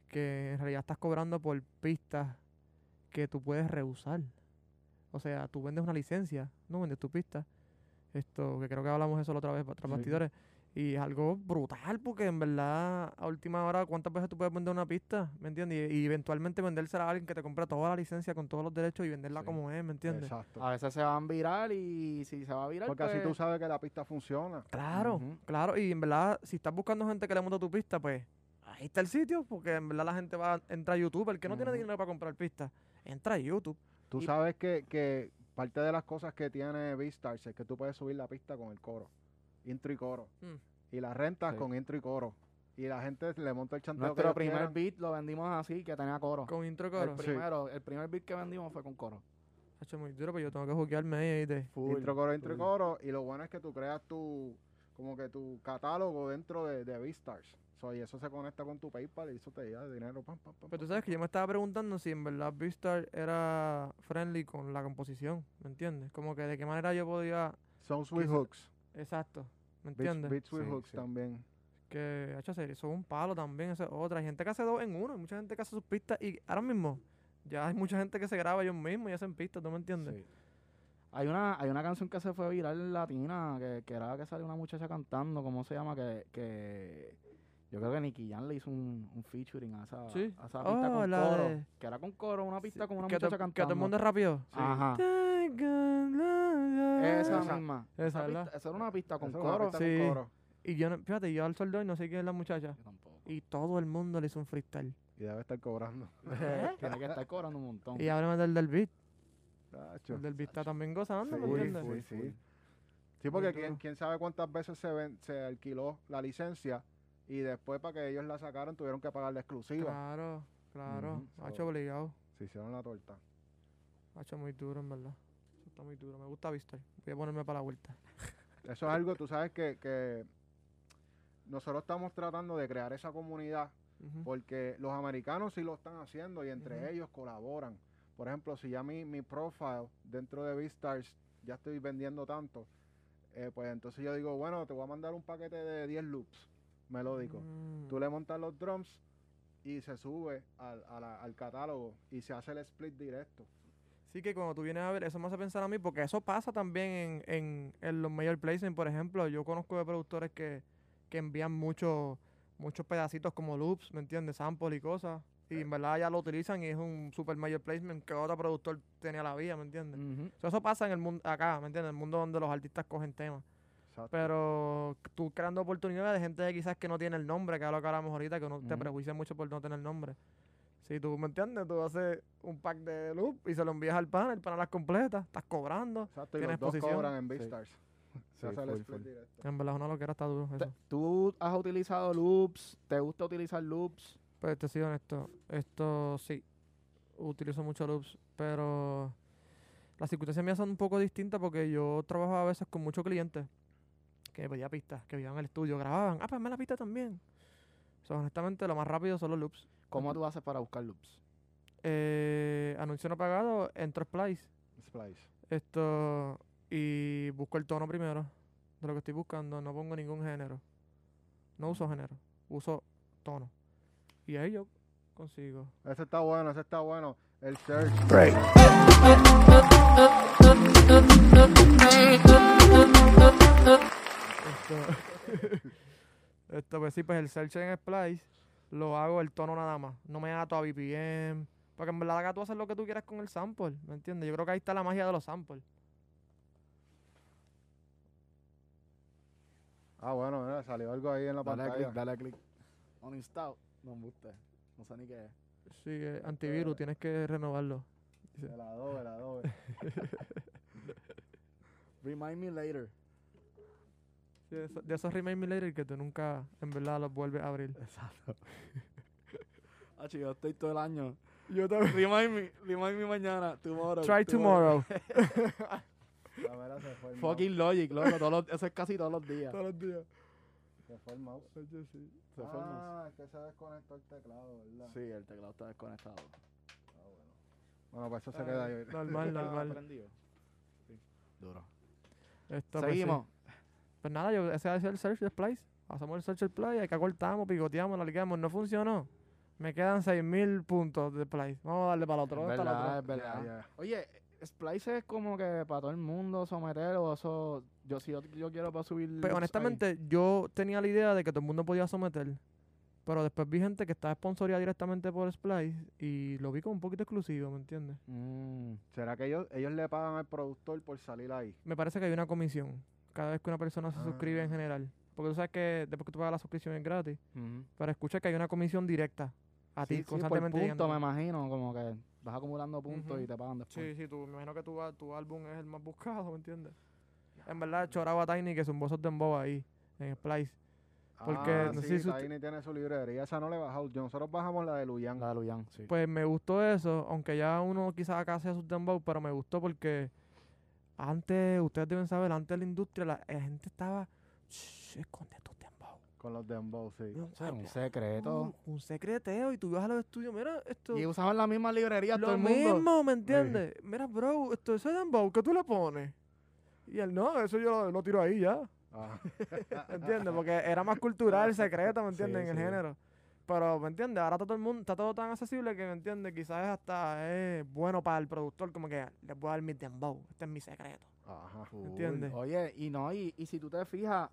que en realidad estás cobrando por pistas que tú puedes rehusar. O sea, tú vendes una licencia, no vendes tu pista. Esto, que creo que hablamos de eso la otra vez, para tras Sí. bastidores. Y es algo brutal, porque en verdad, a última hora, ¿cuántas veces tú puedes vender una pista? ¿Me entiendes? Y, y eventualmente vendérsela a alguien que te compra toda la licencia con todos los derechos y venderla Sí. como es, ¿me entiendes? Exacto. A veces se van viral y si se va a viral, Porque así pues, tú sabes que la pista funciona. Claro, claro. Y en verdad, si estás buscando gente que le monta tu pista, pues ahí está el sitio, porque en verdad la gente va a entrar a YouTube. El que no tiene dinero para comprar pistas, entra a YouTube. Tú Y- sabes que, que parte de las cosas que tiene Beastars es que tú puedes subir la pista con el coro, intro y coro. Mm. Y la rentas Sí. con intro y coro. Y la gente le monta el chanteo Nuestro primer quieran. beat lo vendimos así, que tenía coro. Con intro El coro. Sí. primero, el primer beat que vendimos fue con coro. Hacho, muy duro, pero yo tengo que juguearme ahí. ¿viste? Full, intro coro, intro y full. coro. Y lo bueno es que tú creas tu, como que tu catálogo dentro de, de Beastars. So, y eso se conecta con tu PayPal y eso te da dinero. Pam, pam, pam, Pero tú pam, sabes que yo me estaba preguntando si en verdad Beastar era friendly con la composición, ¿me entiendes? Como que de qué manera yo podía... Songs with quizá- Hooks. Exacto, ¿me entiendes? Beats with Sí, Hooks sí. también. Que, hacho, serio, eso es un palo también, eso es otra. Hay gente que hace dos en uno, hay mucha gente que hace sus pistas y ahora mismo ya hay mucha gente que se graba ellos mismos y hacen pistas, ¿tú me entiendes? Sí. Hay una, hay una canción que se fue viral latina, que, que era que sale una muchacha cantando, ¿cómo se llama? Que, que yo creo que Nicky Jan le hizo un, un featuring a esa, Sí. a esa pista Oh, con la coro. de- Que era con coro, una pista con una que, muchacha que cantando. todo el mundo es rápido. Ajá. Esa, Esa, Esa. misma. Esa, Esa, ¿verdad? pista- esa era una pista con Eso es una coro. pista con Sí. coro. Y yo, no- fíjate, yo al sol hoy no sé quién es la muchacha. Yo tampoco. Y todo el mundo le hizo un freestyle. Y debe estar cobrando. Tiene que estar cobrando un montón. Y háblame del del beat. Tacho. El del beat está también gozando, Sí, ¿me entiendes? Full, sí. Sí, porque quién, quién sabe cuántas veces se, ven- se alquiló la licencia y después para que ellos la sacaran tuvieron que pagar la exclusiva. Claro, claro. Ujú, Hacho so- obligado. Se hicieron la torta. Hacho muy duro, en verdad. Eso está muy duro. Me gusta Vistar. Voy a ponerme para la vuelta. Eso es algo, tú sabes que, que nosotros estamos tratando de crear esa comunidad porque los americanos sí lo están haciendo y entre ellos colaboran. Por ejemplo, si ya mi, mi profile dentro de Beastars ya estoy vendiendo tanto, eh, pues entonces yo digo, bueno, te voy a mandar un paquete de 10 loops melódicos. Mm. Tú le montas los drums y se sube al, a la- al catálogo y se hace el split directo. Sí que cuando tú vienes a ver, eso me hace pensar a mí, porque eso pasa también en, en, en los major placements, por ejemplo. Yo conozco de productores que, que envían muchos muchos pedacitos como loops, ¿me entiendes? Samples y cosas. Y en verdad ya lo utilizan y es un super major placement que otro productor tenía la vía, ¿me entiendes? Ujú. So, eso pasa en el mundo acá, ¿me entiendes? En el mundo donde los artistas cogen temas. Exacto. Pero tú creando oportunidades de gente que quizás que no tiene el nombre, que es lo que hablamos ahorita, que no te prejuicia mucho por no tener nombre. Si tú me entiendes, tú haces un pack de loop y se lo envías al pana, el las completa, estás cobrando. Exacto, y los dos cobran en Sí. BeatStars. Sí, Se hace el full, split full. directo. En verdad, uno lo que era está duro. Eso. ¿Tú has utilizado loops? ¿Te gusta utilizar loops? Pues te soy honesto, esto sí, utilizo mucho loops, pero las circunstancias mías son un poco distintas porque yo trabajo a veces con muchos clientes que me pedían pistas, que vivían en el estudio, grababan, ah, pues me la pista también. So, honestamente, lo más rápido son los loops. ¿Cómo tú haces para buscar loops? Eh, anuncio no pagado, entro a Splice, Splice. esto, y busco el tono primero de lo que estoy buscando, no pongo ningún género. No uso género, uso tono. Y ahí yo consigo. Ese está bueno, ese está bueno. El search. Esto, esto pues sí, pues el search en Splice lo hago el tono nada más. No me ato a BPM. Porque en verdad acá tú haces lo que tú quieras con el sample. ¿Me entiendes? Yo creo que ahí está la magia de los samples. Ah, bueno, mira, salió algo ahí en la Dale pantalla. clic, dale clic. Uninstall. No me gusta. No sé ni qué es. Sí, eh, antivirus, tienes que renovarlo. El adobe, el adobe. Remind me later. Sí, de, eso- de esos remain me later que tú nunca en verdad los vuelves a abrir. Exacto. Ah, yo estoy todo el año. Yo también. Remind me, remind me mañana. Tomorrow. Try tomorrow. La verdad se fue el mouse. Fucking logic, loco. Todos los- eso es casi todos los días. Todos los días. Se fue el mouse. Se fue el mouse. Ah, es que se desconectó el teclado, ¿verdad? Sí, el teclado está desconectado. Ah, bueno. Bueno, pues eso se queda ahí. Normal, ¿Está normal. prendido? Sí. Duro. Esto, pues, sí. Pues nada, yo, ese es el search de Splice. Hacemos el search de Splice, acá cortamos, picoteamos, la ligamos. No funcionó. Me quedan 6000 puntos de Splice. Vamos a darle para el otro. Es ¿Dónde está el verdad, otro? es verdad. Ya, ya. Oye, Splice es como que para todo el mundo someter o eso. Yo si yo, yo quiero para subir. Pues loops ahí. honestamente, yo tenía la idea de que todo el mundo podía someter. Pero después vi gente que estaba sponsoreada directamente por Splice y lo vi como un poquito exclusivo, ¿me entiendes? Mm, ¿Será que ellos, ellos le pagan al productor por salir ahí? Me parece que hay una comisión cada vez que una persona se suscribe en Ah. general. Porque tú sabes que después que tú pagas la suscripción es gratis. Pero escucha que hay una comisión directa a Sí, ti sí, por constantemente. punto, me imagino, como que vas acumulando puntos y te pagan después. Sí, sí, tú, me imagino que tu, tu álbum es el más buscado, ¿me entiendes? En verdad, choraba Tiny que zumbó esos dembow ahí, en Splice. Porque, ah, no sé sí, si usted- Tiny tiene su librería. Esa no le. Yo- Nosotros bajamos la de Luyan. La de Luyan, sí. Pues me gustó eso, aunque ya uno quizás acá hacía sus dembow, pero me gustó porque antes, ustedes deben saber, antes de la industria, la, la gente estaba, "Shh, esconde tus dembow. Con los Dembow, sí. Yo, O sea, un "Ay, secreto. un, un secreteo, y tú ibas a los estudios, mira, esto... Y usaban la misma librería todo Lo el mundo. mismo, ¿me entiendes? Mira, bro, esto ese dembow, ¿qué tú le pones? Y él, no, eso yo lo, lo tiro ahí ya. Ah. ¿Me entiendes? Porque era más cultural, secreto, ¿me Sí, entiendes? en el género. Pero, ¿me entiendes? Ahora todo el mundo, está todo tan accesible que, ¿me entiendes? Quizás es hasta es bueno para el productor, como que les voy a dar mi dembow, este es mi secreto. Ajá. Cool. ¿Entiendes? Oye, y no, y, y si tú te fijas,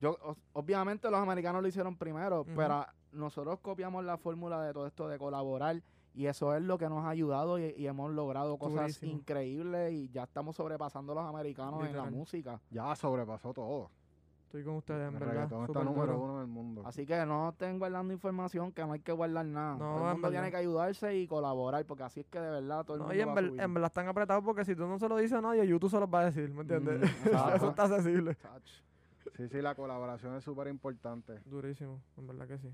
yo o- obviamente los americanos lo hicieron primero, pero nosotros copiamos la fórmula de todo esto de colaborar y eso es lo que nos ha ayudado y, y hemos logrado cosas Durísimo. increíbles y ya estamos sobrepasando a los americanos en la música. Ya sobrepasó todo. Estoy con ustedes, en El verdad. reggaetón está súper número duro. uno en el mundo. Así que no estén guardando información que no hay que guardar nada. No, todo el en mundo tiene que ayudarse y colaborar porque así es que de verdad todo el No, mundo y en, va a ver- subir. en verdad están apretados porque si tú no se lo dices a nadie, YouTube se los va a decir, ¿me entiendes? Mm, Eso está accesible. Chach. Sí, sí, la colaboración es súper importante. Durísimo, en verdad que sí.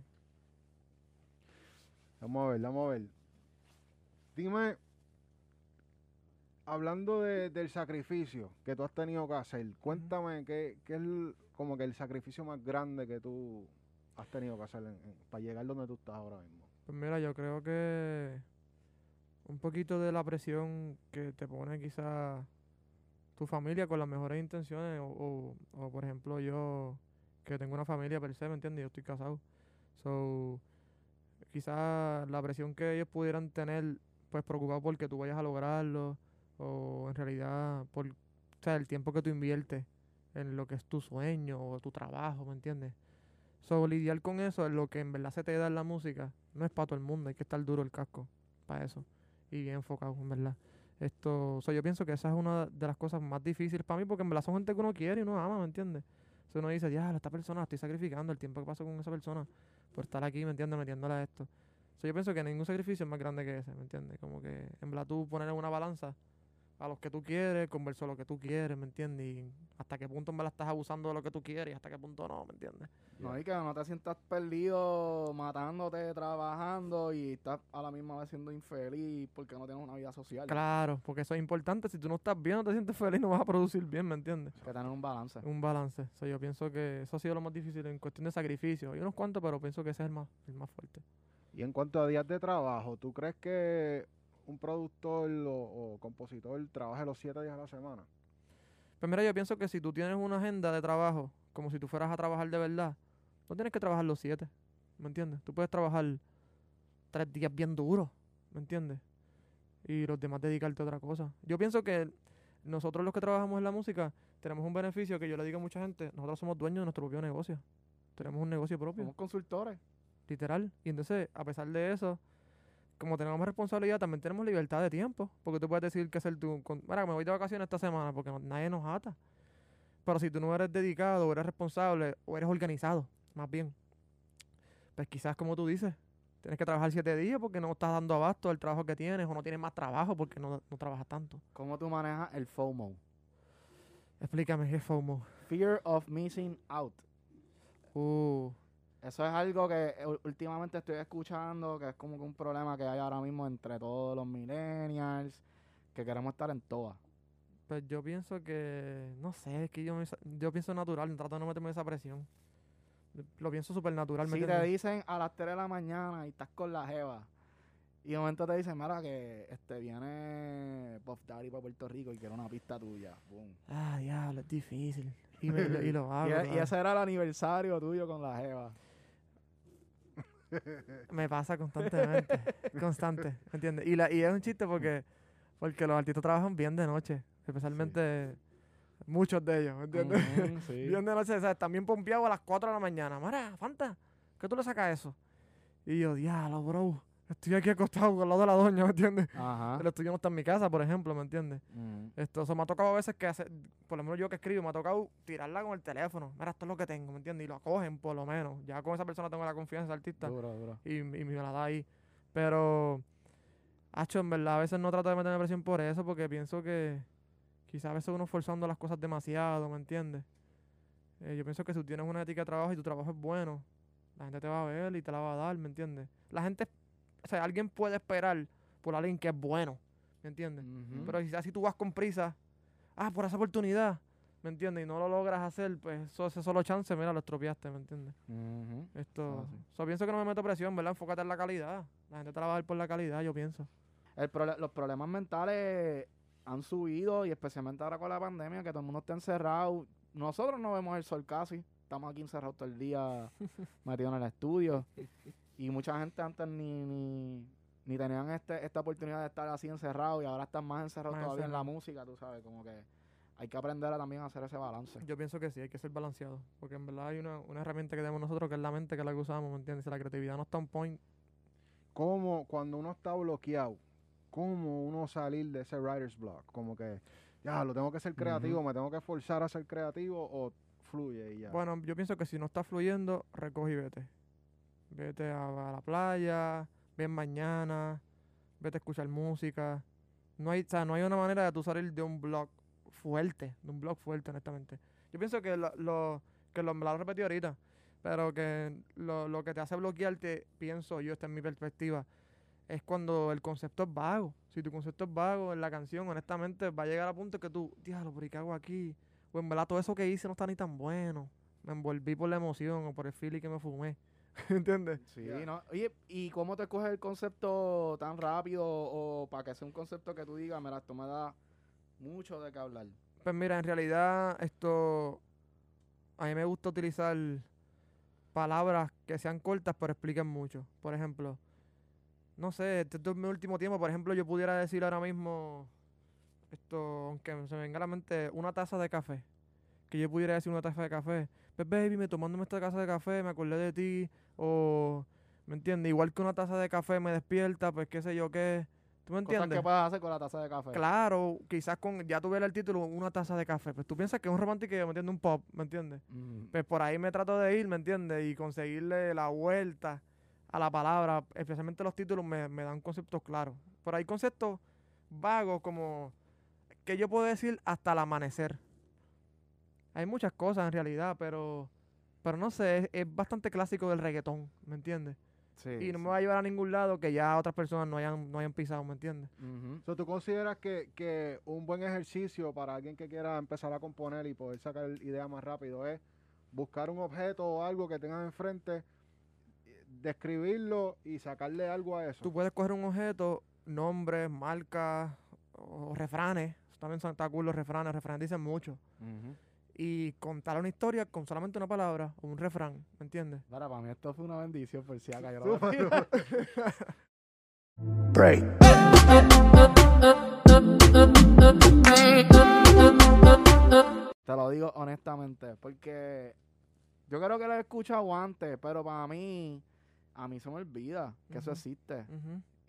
Vamos a ver, vamos a ver. Dime, hablando de- del sacrificio que tú has tenido que hacer, cuéntame qué, qué es el- como que el sacrificio más grande que tú has tenido que hacer para llegar donde tú estás ahora mismo. Pues mira, yo creo que un poquito de la presión que te pone quizá tu familia con las mejores intenciones o, o, o, por ejemplo yo que tengo una familia per se, ¿me entiendes? Yo estoy casado. So, quizás la presión que ellos pudieran tener, pues preocupado porque tú vayas a lograrlo, o en realidad por o sea, el tiempo que tú inviertes en lo que es tu sueño o tu trabajo, ¿me entiendes? So, lidiar con eso es lo que en verdad se te da en la música. No es para todo el mundo, hay que estar duro el casco para eso. Y bien enfocado, en verdad. Esto, so, yo pienso que esa es una de las cosas más difíciles para mí, porque en verdad son gente que uno quiere y uno ama, ¿me entiendes? So, uno dice, ya, esta persona la estoy sacrificando, el tiempo que paso con esa persona por estar aquí, ¿me entiendes? Metiéndole a esto. So, yo pienso que ningún sacrificio es más grande que ese, ¿me entiendes? Como que en verdad tú poner en una balanza a los que tú quieres, converso lo que tú quieres, ¿me entiendes? Y hasta qué punto me la estás abusando de lo que tú quieres y hasta qué punto no, ¿me entiendes? No, y que no te sientas perdido matándote, trabajando y estás a la misma vez siendo infeliz porque no tienes una vida social. Claro, porque eso es importante. Si tú no estás bien, no te sientes feliz, no vas a producir bien, ¿me entiendes? Que tener un balance. Un balance. So, yo pienso que eso ha sido lo más difícil en cuestión de sacrificio. Hay unos cuantos, pero pienso que ese es el más, el más fuerte. Y en cuanto a días de trabajo, ¿tú crees que un productor o, o compositor trabaje los siete días a la semana? Pues mira, yo pienso que si tú tienes una agenda de trabajo, como si tú fueras a trabajar de verdad, no tienes que trabajar los siete, ¿me entiendes? Tú puedes trabajar tres días bien duros, ¿me entiendes? Y los demás dedicarte a otra cosa. Yo pienso que nosotros los que trabajamos en la música tenemos un beneficio que yo le digo a mucha gente, nosotros somos dueños de nuestro propio negocio. Tenemos un negocio propio, Somos consultores. literal. Y entonces, a pesar de eso, como tenemos responsabilidad, también tenemos libertad de tiempo. Porque tú puedes decir qué hacer tú. Con, Mira, me voy de vacaciones esta semana porque nadie nos ata. Pero si tú no eres dedicado, o eres responsable, o eres organizado, más bien, pues quizás como tú dices, tienes que trabajar siete días porque no estás dando abasto al trabajo que tienes, o no tienes más trabajo porque no, no trabajas tanto. ¿Cómo tú manejas el FOMO? Explícame, ¿qué es FOMO? Fear of missing out. Uh, Eso es algo que eh, últimamente estoy escuchando, que es como que un problema que hay ahora mismo entre todos los millennials, que queremos estar en todas. pues yo pienso que, no sé, es que yo, me sa- yo pienso natural, trato de no meterme esa presión. Lo pienso súper natural, ¿me Si te dicen a las 3 de la mañana y estás con la jeva, y de momento te dicen, mira, que este viene Puff Daddy para Puerto Rico y quiere una pista tuya. Boom. Ah, diablo, es difícil. Y, me- lo- y lo hago. Y, e- y ese era el aniversario tuyo con la jeva. Me pasa constantemente. constante, ¿me entiendes? Y, la, y es un chiste porque, porque los artistas trabajan bien de noche. Especialmente muchos de ellos, ¿me entiendes? Sí. Bien de noche, o sea, también pompeado a las 4 de la mañana. Mara, Fanta, ¿qué tú le sacas eso? Y yo, diablo, bro. Estoy aquí acostado al lado de la doña, ¿me entiendes? Ajá. El estudio no está en mi casa, por ejemplo, ¿me entiendes? Ujú. Esto, o sea, me ha tocado a veces que hacer, por lo menos yo que escribo, me ha tocado tirarla con el teléfono. Mira, esto es lo que tengo, ¿me entiendes? Y lo cogen, por lo menos. Ya con esa persona tengo la confianza, artista, Duro, duro. y, y me la da ahí. Pero, hacho, en verdad, a veces no trato de meterme presión por eso, porque pienso que quizás a veces uno forzando las cosas demasiado, ¿me entiendes? Eh, yo pienso que si tú tienes una ética de trabajo y tu trabajo es bueno, la gente te va a ver y te la va a dar, ¿me entiendes? La gente, o sea, alguien puede esperar por alguien que es bueno, ¿me entiendes? Ujú. Pero quizás si tú vas con prisa, ah, por esa oportunidad, ¿me entiendes? Y no lo logras hacer, pues eso, ese solo chance, mira, lo estropeaste, ¿me entiendes? Ujú. Esto, Ah, sí. pienso que no me meto presión, ¿verdad? Enfócate en la calidad. La gente te la va a dar por la calidad, yo pienso. El los problemas mentales han subido y especialmente ahora con la pandemia, que todo el mundo está encerrado. Nosotros no vemos el sol casi. Estamos aquí encerrados todo el día metidos en el estudio. Y mucha gente antes ni, ni, ni tenían este, esta oportunidad de estar así encerrados y ahora están más encerrados Más todavía en la música, tú sabes, como que hay que aprender a también a hacer ese balance. Yo pienso que sí, hay que ser balanceado. Porque en verdad hay una, una herramienta que tenemos nosotros que es la mente que es la que usamos, ¿me entiendes? Si la creatividad no está on point, ¿Cómo, cuando uno está bloqueado, cómo uno salir de ese writer's block? Como que, ya, lo tengo que ser creativo, me tengo que forzar a ser creativo o fluye y ya. Bueno, yo pienso que si no está fluyendo, recoge y vete. Vete a, la playa, ven mañana, vete a escuchar música. No hay, o sea, no hay una manera de tú salir de un blog fuerte, de un blog fuerte, honestamente. Yo pienso que lo, lo que lo, me lo he repetido ahorita, pero que lo, lo que te hace bloquearte, pienso yo, esta es mi perspectiva, es cuando el concepto es vago. Si tu concepto es vago en la canción, honestamente, va a llegar a punto que tú, diablo, pero ¿y qué hago aquí? O en verdad todo eso que hice no está ni tan bueno. Me envolví por la emoción o por el feeling que me fumé. ¿Entiendes? Sí. ¿no? Oye, ¿y cómo te coges el concepto tan rápido o para que sea un concepto que tú digas, mira, esto me da mucho de qué hablar? Pues mira, en realidad esto a mí me gusta utilizar palabras que sean cortas pero expliquen mucho. Por ejemplo, no sé, este es mi último tiempo, por ejemplo, yo pudiera decir ahora mismo, esto, aunque se me venga a la mente, una taza de café. Que yo pudiera decir una taza de café. Pues baby, me tomándome esta taza de café, me acordé de ti. O, ¿me entiendes? Igual que una taza de café me despierta, pues qué sé yo qué. ¿Tú me Cosas entiendes? que puedes hacer con la taza de café. Claro, quizás con, ya tuviera el título, una taza de café. Pues tú piensas que es un romántico, ¿me entiendes? Un pop, ¿me entiendes? Mm, Pues por ahí me trato de ir, ¿me entiendes? Y conseguirle la vuelta a la palabra, especialmente los títulos me, me dan conceptos claros. Por ahí conceptos vagos como que yo puedo decir hasta el amanecer. Hay muchas cosas en realidad, pero pero no sé, es, es bastante clásico del reggaetón, ¿me entiendes? sí, y no sí. me va a llevar a ningún lado que ya otras personas no hayan, no hayan pisado, ¿me entiendes? Ujú. So, ¿Tú consideras que, que un buen ejercicio para alguien que quiera empezar a componer y poder sacar ideas más rápido es buscar un objeto o algo que tengas enfrente, describirlo y sacarle algo a eso? Tú puedes coger un objeto, nombres, marcas o refranes. También son está cool los refranes, refranes dicen mucho. Ujú. Y contar una historia con solamente una palabra o un refrán, ¿me entiendes? Mira, para mí esto fue una bendición por si acá. Yo lo voy a Súper. Break. Te lo digo honestamente, porque yo creo que lo he escuchado antes, pero para mí, a mí se me olvida que eso existe.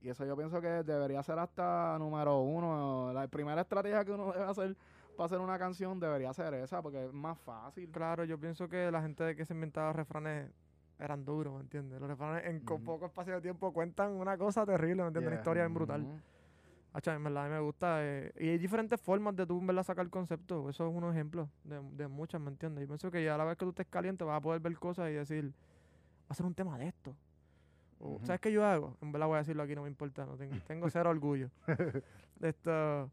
Y eso yo pienso que debería ser hasta número uno. La primera estrategia que uno debe hacer para hacer una canción debería ser esa, porque es más fácil. Claro, yo pienso que la gente que se inventaba refranes eran duros, ¿me entiendes? Los refranes en Ujú. poco espacio de tiempo cuentan una cosa terrible, ¿me entiendes? Una historia bien brutal. Ujú. Hacha, en verdad, a mí me gusta. eh, y hay diferentes formas de tú, en verdad, sacar conceptos. Eso es un ejemplo de, de muchas, ¿me entiendes? Y pienso que ya a la vez que tú estés caliente vas a poder ver cosas y decir, voy a hacer un tema de esto. ¿Sabes qué yo hago? En verdad voy a decirlo aquí, no me importa. No tengo, tengo cero orgullo. Esto,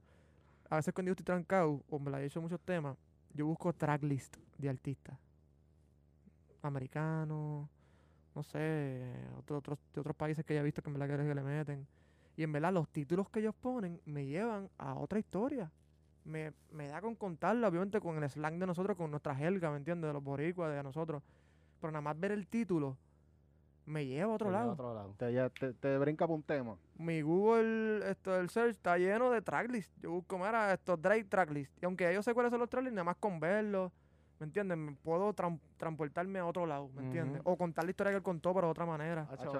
a veces cuando yo estoy trancado, o en verdad he hecho muchos temas, yo busco tracklist de artistas. Americanos, no sé, otro- otros, de otros países que ya he visto que en verdad que le meten. Y en verdad los títulos que ellos ponen me llevan a otra historia. Me, me da con contarla, obviamente con el slang de nosotros, con nuestra jerga, ¿me entiendes? De los boricuas, de nosotros. Pero nada más ver el título me lleva a otro lado. otro lado. Te, ya- te, te brinca por un tema. Mi Google, esto, el search está lleno de tracklist. Yo busco, mira, estos Drake tracklist. Y aunque yo sé cuáles son los tracklists, nada más con verlos, ¿me entiendes? Me puedo tran- transportarme a otro lado, ¿me entiendes? O contar la historia que él contó, pero de otra manera. Ese está.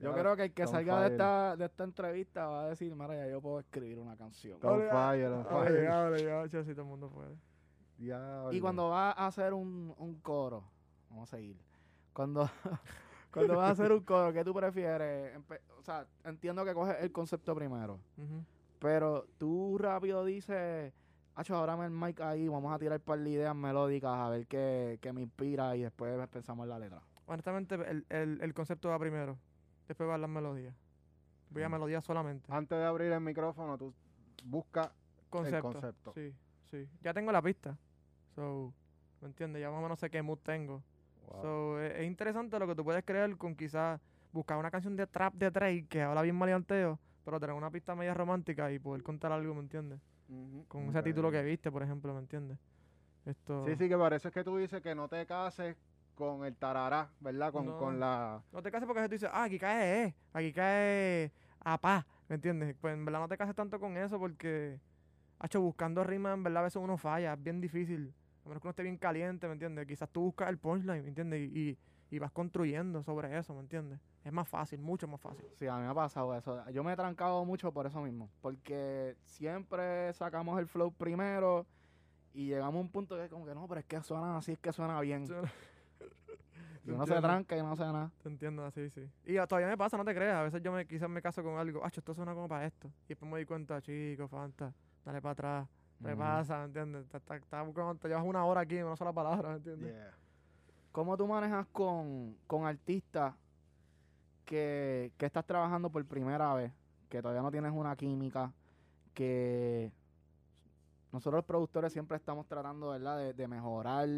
Yo Ya, creo que el que salga de esta, de esta entrevista va a decir, mira, ya yo puedo escribir una canción. Fire, fire. ya, si todo el mundo puede. Diablo. Y cuando vas a hacer un, un coro, vamos a seguir. Cuando, cuando vas a hacer un coro, ¿qué tú prefieres? Empe- o sea, entiendo que coges el concepto primero, pero tú rápido dices, Hacho, ahora el mic ahí, vamos a tirar un par de ideas melódicas a ver qué, qué me inspira y después pensamos en la letra. Honestamente, el, el, el concepto va primero. Después van las melodías. Voy a Mm. melodías solamente. Antes de abrir el micrófono, tú buscas Concepto. concepto. Sí, sí. Ya tengo la pista. So, ¿me entiendes? Ya más o menos sé qué mood tengo. So, es, es interesante lo que tú puedes crear con quizás buscar una canción de trap de Drake que habla bien maleanteo, pero tener una pista media romántica y poder contar algo, ¿me entiendes? Con ese título que viste, por ejemplo, ¿me entiendes? Esto... Sí, sí, que parece que tú dices que no te cases con el tarará, ¿verdad? Con, No. con la... No te cases porque tú dices, ah, aquí cae E, aquí cae apá, ¿me entiendes? Pues en verdad no te cases tanto con eso porque, hacho, buscando rimas, en verdad a veces uno falla, es bien difícil. A menos que uno esté bien caliente, ¿me entiendes? Quizás tú buscas el punchline, ¿me entiendes? Y, y, y vas construyendo sobre eso, ¿me entiendes? Es más fácil, mucho más fácil. Sí, a mí me ha pasado eso. Yo me he trancado mucho por eso mismo. Porque siempre sacamos el flow primero y llegamos a un punto que es como que no, pero es que suena así, es que suena bien. Y uno se tranca y no hace nada. Te entiendo, así, sí. Y a- todavía me pasa, no te creas. A veces yo me, quizás me caso con algo, hacho, esto suena como para esto. Y después me di cuenta, chico, Fanta, dale para atrás. ¿Qué pasa? ¿Me entiendes? Te, te- te- buscando- te llevas una hora aquí en una sola palabra, ¿me entiendes? Yeah. ¿Cómo tú manejas con, con artistas que, que estás trabajando por primera vez? Que todavía no tienes una química, que nosotros los productores siempre estamos tratando, ¿verdad? De, de mejorar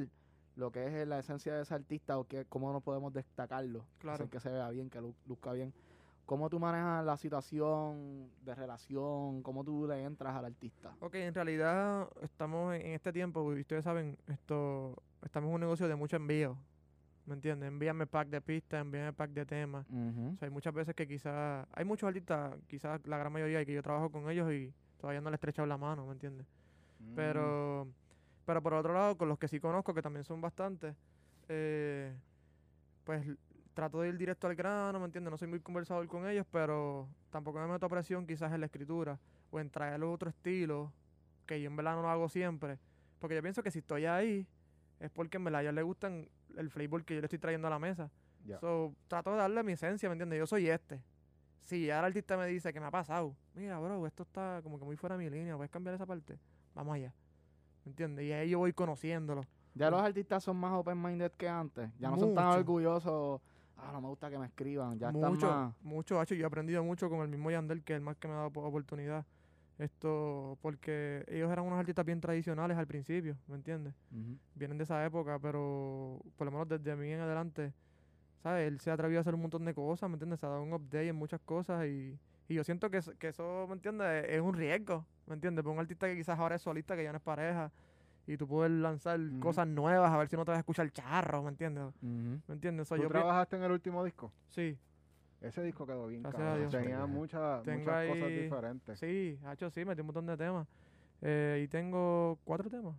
lo que es la esencia de ese artista o que, cómo no podemos destacarlo, Claro. hacer que se vea bien, que lu- luzca bien. ¿Cómo tú manejas la situación de relación? ¿Cómo tú le entras al artista? Ok, en realidad estamos en este tiempo, y ustedes saben, esto estamos en un negocio de mucho envío. ¿Me entiendes? Envíame pack de pistas, envíame pack de temas. O sea, hay muchas veces que quizás, hay muchos artistas, quizás la gran mayoría, y que yo trabajo con ellos y todavía no les he estrechado la mano, ¿me entiendes? Mm, Pero, pero por otro lado, con los que sí conozco, que también son bastantes, eh, pues trato de ir directo al grano, ¿me entiendes? No soy muy conversador con ellos, pero tampoco me meto a presión quizás en la escritura o en traer otro estilo, que yo en verdad no lo hago siempre. Porque yo pienso que si estoy ahí, es porque en verdad a ellos les gustan el flavor que yo le estoy trayendo a la mesa. Ya. So, trato de darle mi esencia, ¿me entiendes? Yo soy este. Si ya el artista me dice que me ha pasado, mira, bro, esto está como que muy fuera de mi línea, ¿puedes cambiar esa parte? Vamos allá. ¿Me entiendes? Y ahí yo voy conociéndolo. Ya los artistas son más open-minded que antes. Ya no son tan orgullosos. Ah, no me gusta que me escriban. Ya están mucho, más... mucho, hacho, yo he aprendido mucho con el mismo Yandel, que es el más que me ha dado po- oportunidad. Esto, porque ellos eran unos artistas bien tradicionales al principio, ¿me entiendes? Vienen de esa época, pero por lo menos desde mí en adelante, ¿sabes? Él se ha atrevido a hacer un montón de cosas, ¿me entiendes? Se ha dado un update en muchas cosas y, y yo siento que, que eso, ¿me entiendes? Es un riesgo, ¿me entiendes? Para un artista que quizás ahora es solista, que ya no es pareja, y tú puedes lanzar cosas nuevas, a ver si no te vas a escuchar charro, ¿me entiendes? ¿Me entiendes? So, ¿Tú yo trabajaste en el último disco? Sí, Ese disco quedó bien Gracias a cabrón. Dios. Tenía muchas, Tengo muchas cosas diferentes. Sí, hecho sí, metí un montón de temas. Eh, y tengo cuatro temas.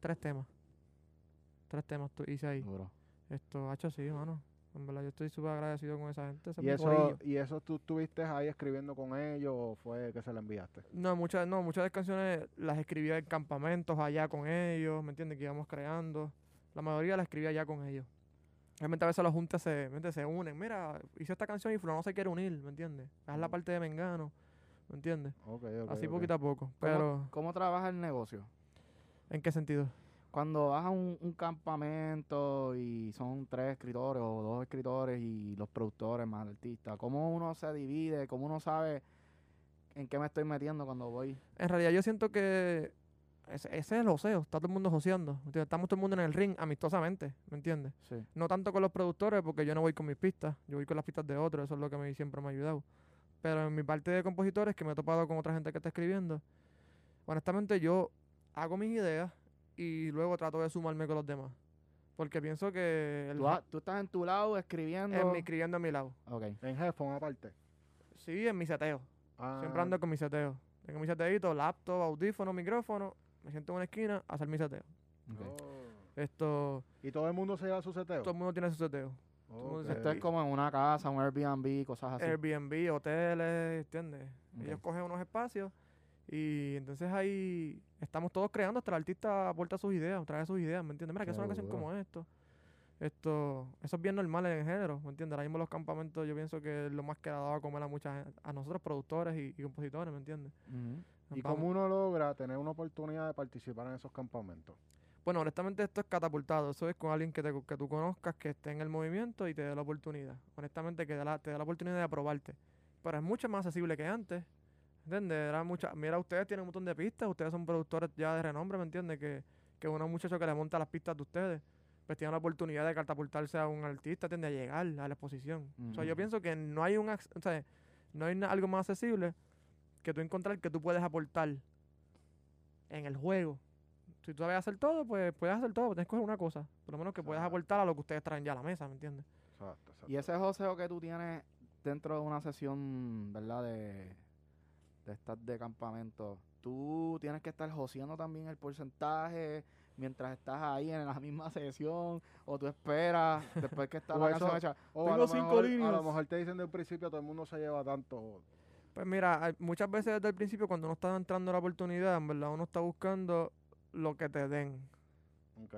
Tres temas. Tres temas tu- hice ahí. Duro. Esto, hecho sí, mano. En verdad, yo estoy súper agradecido con esa gente. ese ¿Y eso. ¿Y eso tú estuviste ahí escribiendo con ellos o fue que se lo enviaste? No, muchas, no, muchas de las canciones las escribía en campamentos allá con ellos, ¿me entiendes? Que íbamos creando. La mayoría las escribía allá con ellos. Realmente a veces los juntas se, se unen. Mira, hice esta canción y fulano se quiere unir, ¿me entiendes? Haz la Mm. parte de Mengano, ¿me entiendes? Ok, ok, Así poquito a poco. ¿Cómo, Pero, ¿Cómo trabaja el negocio? ¿en qué sentido? Cuando vas a un, un campamento y son tres escritores o dos escritores y los productores más el artista, ¿cómo uno se divide? ¿Cómo uno sabe en qué me estoy metiendo cuando voy? En realidad yo siento que ese, ese es el joseo, está todo el mundo joseando. Estamos todo el mundo en el ring amistosamente, ¿me entiendes? Sí. No tanto con los productores, porque yo no voy con mis pistas, yo voy con las pistas de otros, eso es lo que me, siempre me ha ayudado. Pero en mi parte de compositores, que me he topado con otra gente que está escribiendo, honestamente yo hago mis ideas y luego trato de sumarme con los demás. Porque pienso que el Tú, ha- tú estás en tu lado escribiendo. en mi, escribiendo a mi lado. Ok. En Headphone aparte. Sí, en mi seteo. Siempre Ah, ando con mi seteo. Tengo mi seteito, laptop, audífono, micrófono. Me siento en una esquina a hacer mi seteo. ok. oh. Esto, ¿Y todo el mundo se lleva su seteo? todo el mundo tiene su seteo. mundo se- Esto es como en una casa, un Airbnb, cosas así. Airbnb, hoteles, ¿entiendes? Ok. Ellos cogen unos espacios y entonces ahí estamos todos creando, hasta el artista aporta sus ideas, trae sus ideas, ¿me entiendes? Mira, que es una canción como esto. Esto, eso es bien normal en el género, ¿me entiendes? Ahora mismo los campamentos yo pienso que es lo más que ha dado a comer a mucha gente, a nosotros productores y, y compositores, ¿me entiendes? ¿Y Vamos- cómo uno logra tener una oportunidad de participar en esos campamentos? Bueno, honestamente esto es catapultado. Eso es con alguien que, te, que tú conozcas, que esté en el movimiento y te dé la oportunidad. Honestamente, que la- te dé la oportunidad de aprobarte. Pero es mucho más accesible que antes. ¿Entiendes? Era mucha, mira, ustedes tienen un montón de pistas. Ustedes son productores ya de renombre, ¿me entiendes? Que, que uno muchacho que le monta las pistas de ustedes, pues tiene la oportunidad de catapultarse a un artista, ¿entiendes? A llegar a la exposición. O sea, yo pienso que no hay un... O sea, no hay algo más accesible que tú encontrar que tú puedes aportar en el juego. Si tú sabes hacer todo, pues puedes hacer todo, pero tienes que coger una cosa. Por lo menos que puedas aportar a lo que ustedes traen ya a la mesa, ¿me entiendes? Exacto, exacto. Y ese joseo que tú tienes dentro de una sesión, ¿verdad? De, de estas de campamento, tú tienes que estar joseando también el porcentaje mientras estás ahí en la misma sesión, o tú esperas después que está la canción hecha. O Tengo a lo cinco mejor- A líneas. lo mejor te dicen de un principio todo el mundo se lleva tanto. Pues mira, muchas veces desde el principio cuando uno está entrando a la oportunidad, en verdad uno está buscando lo que te den. Ok.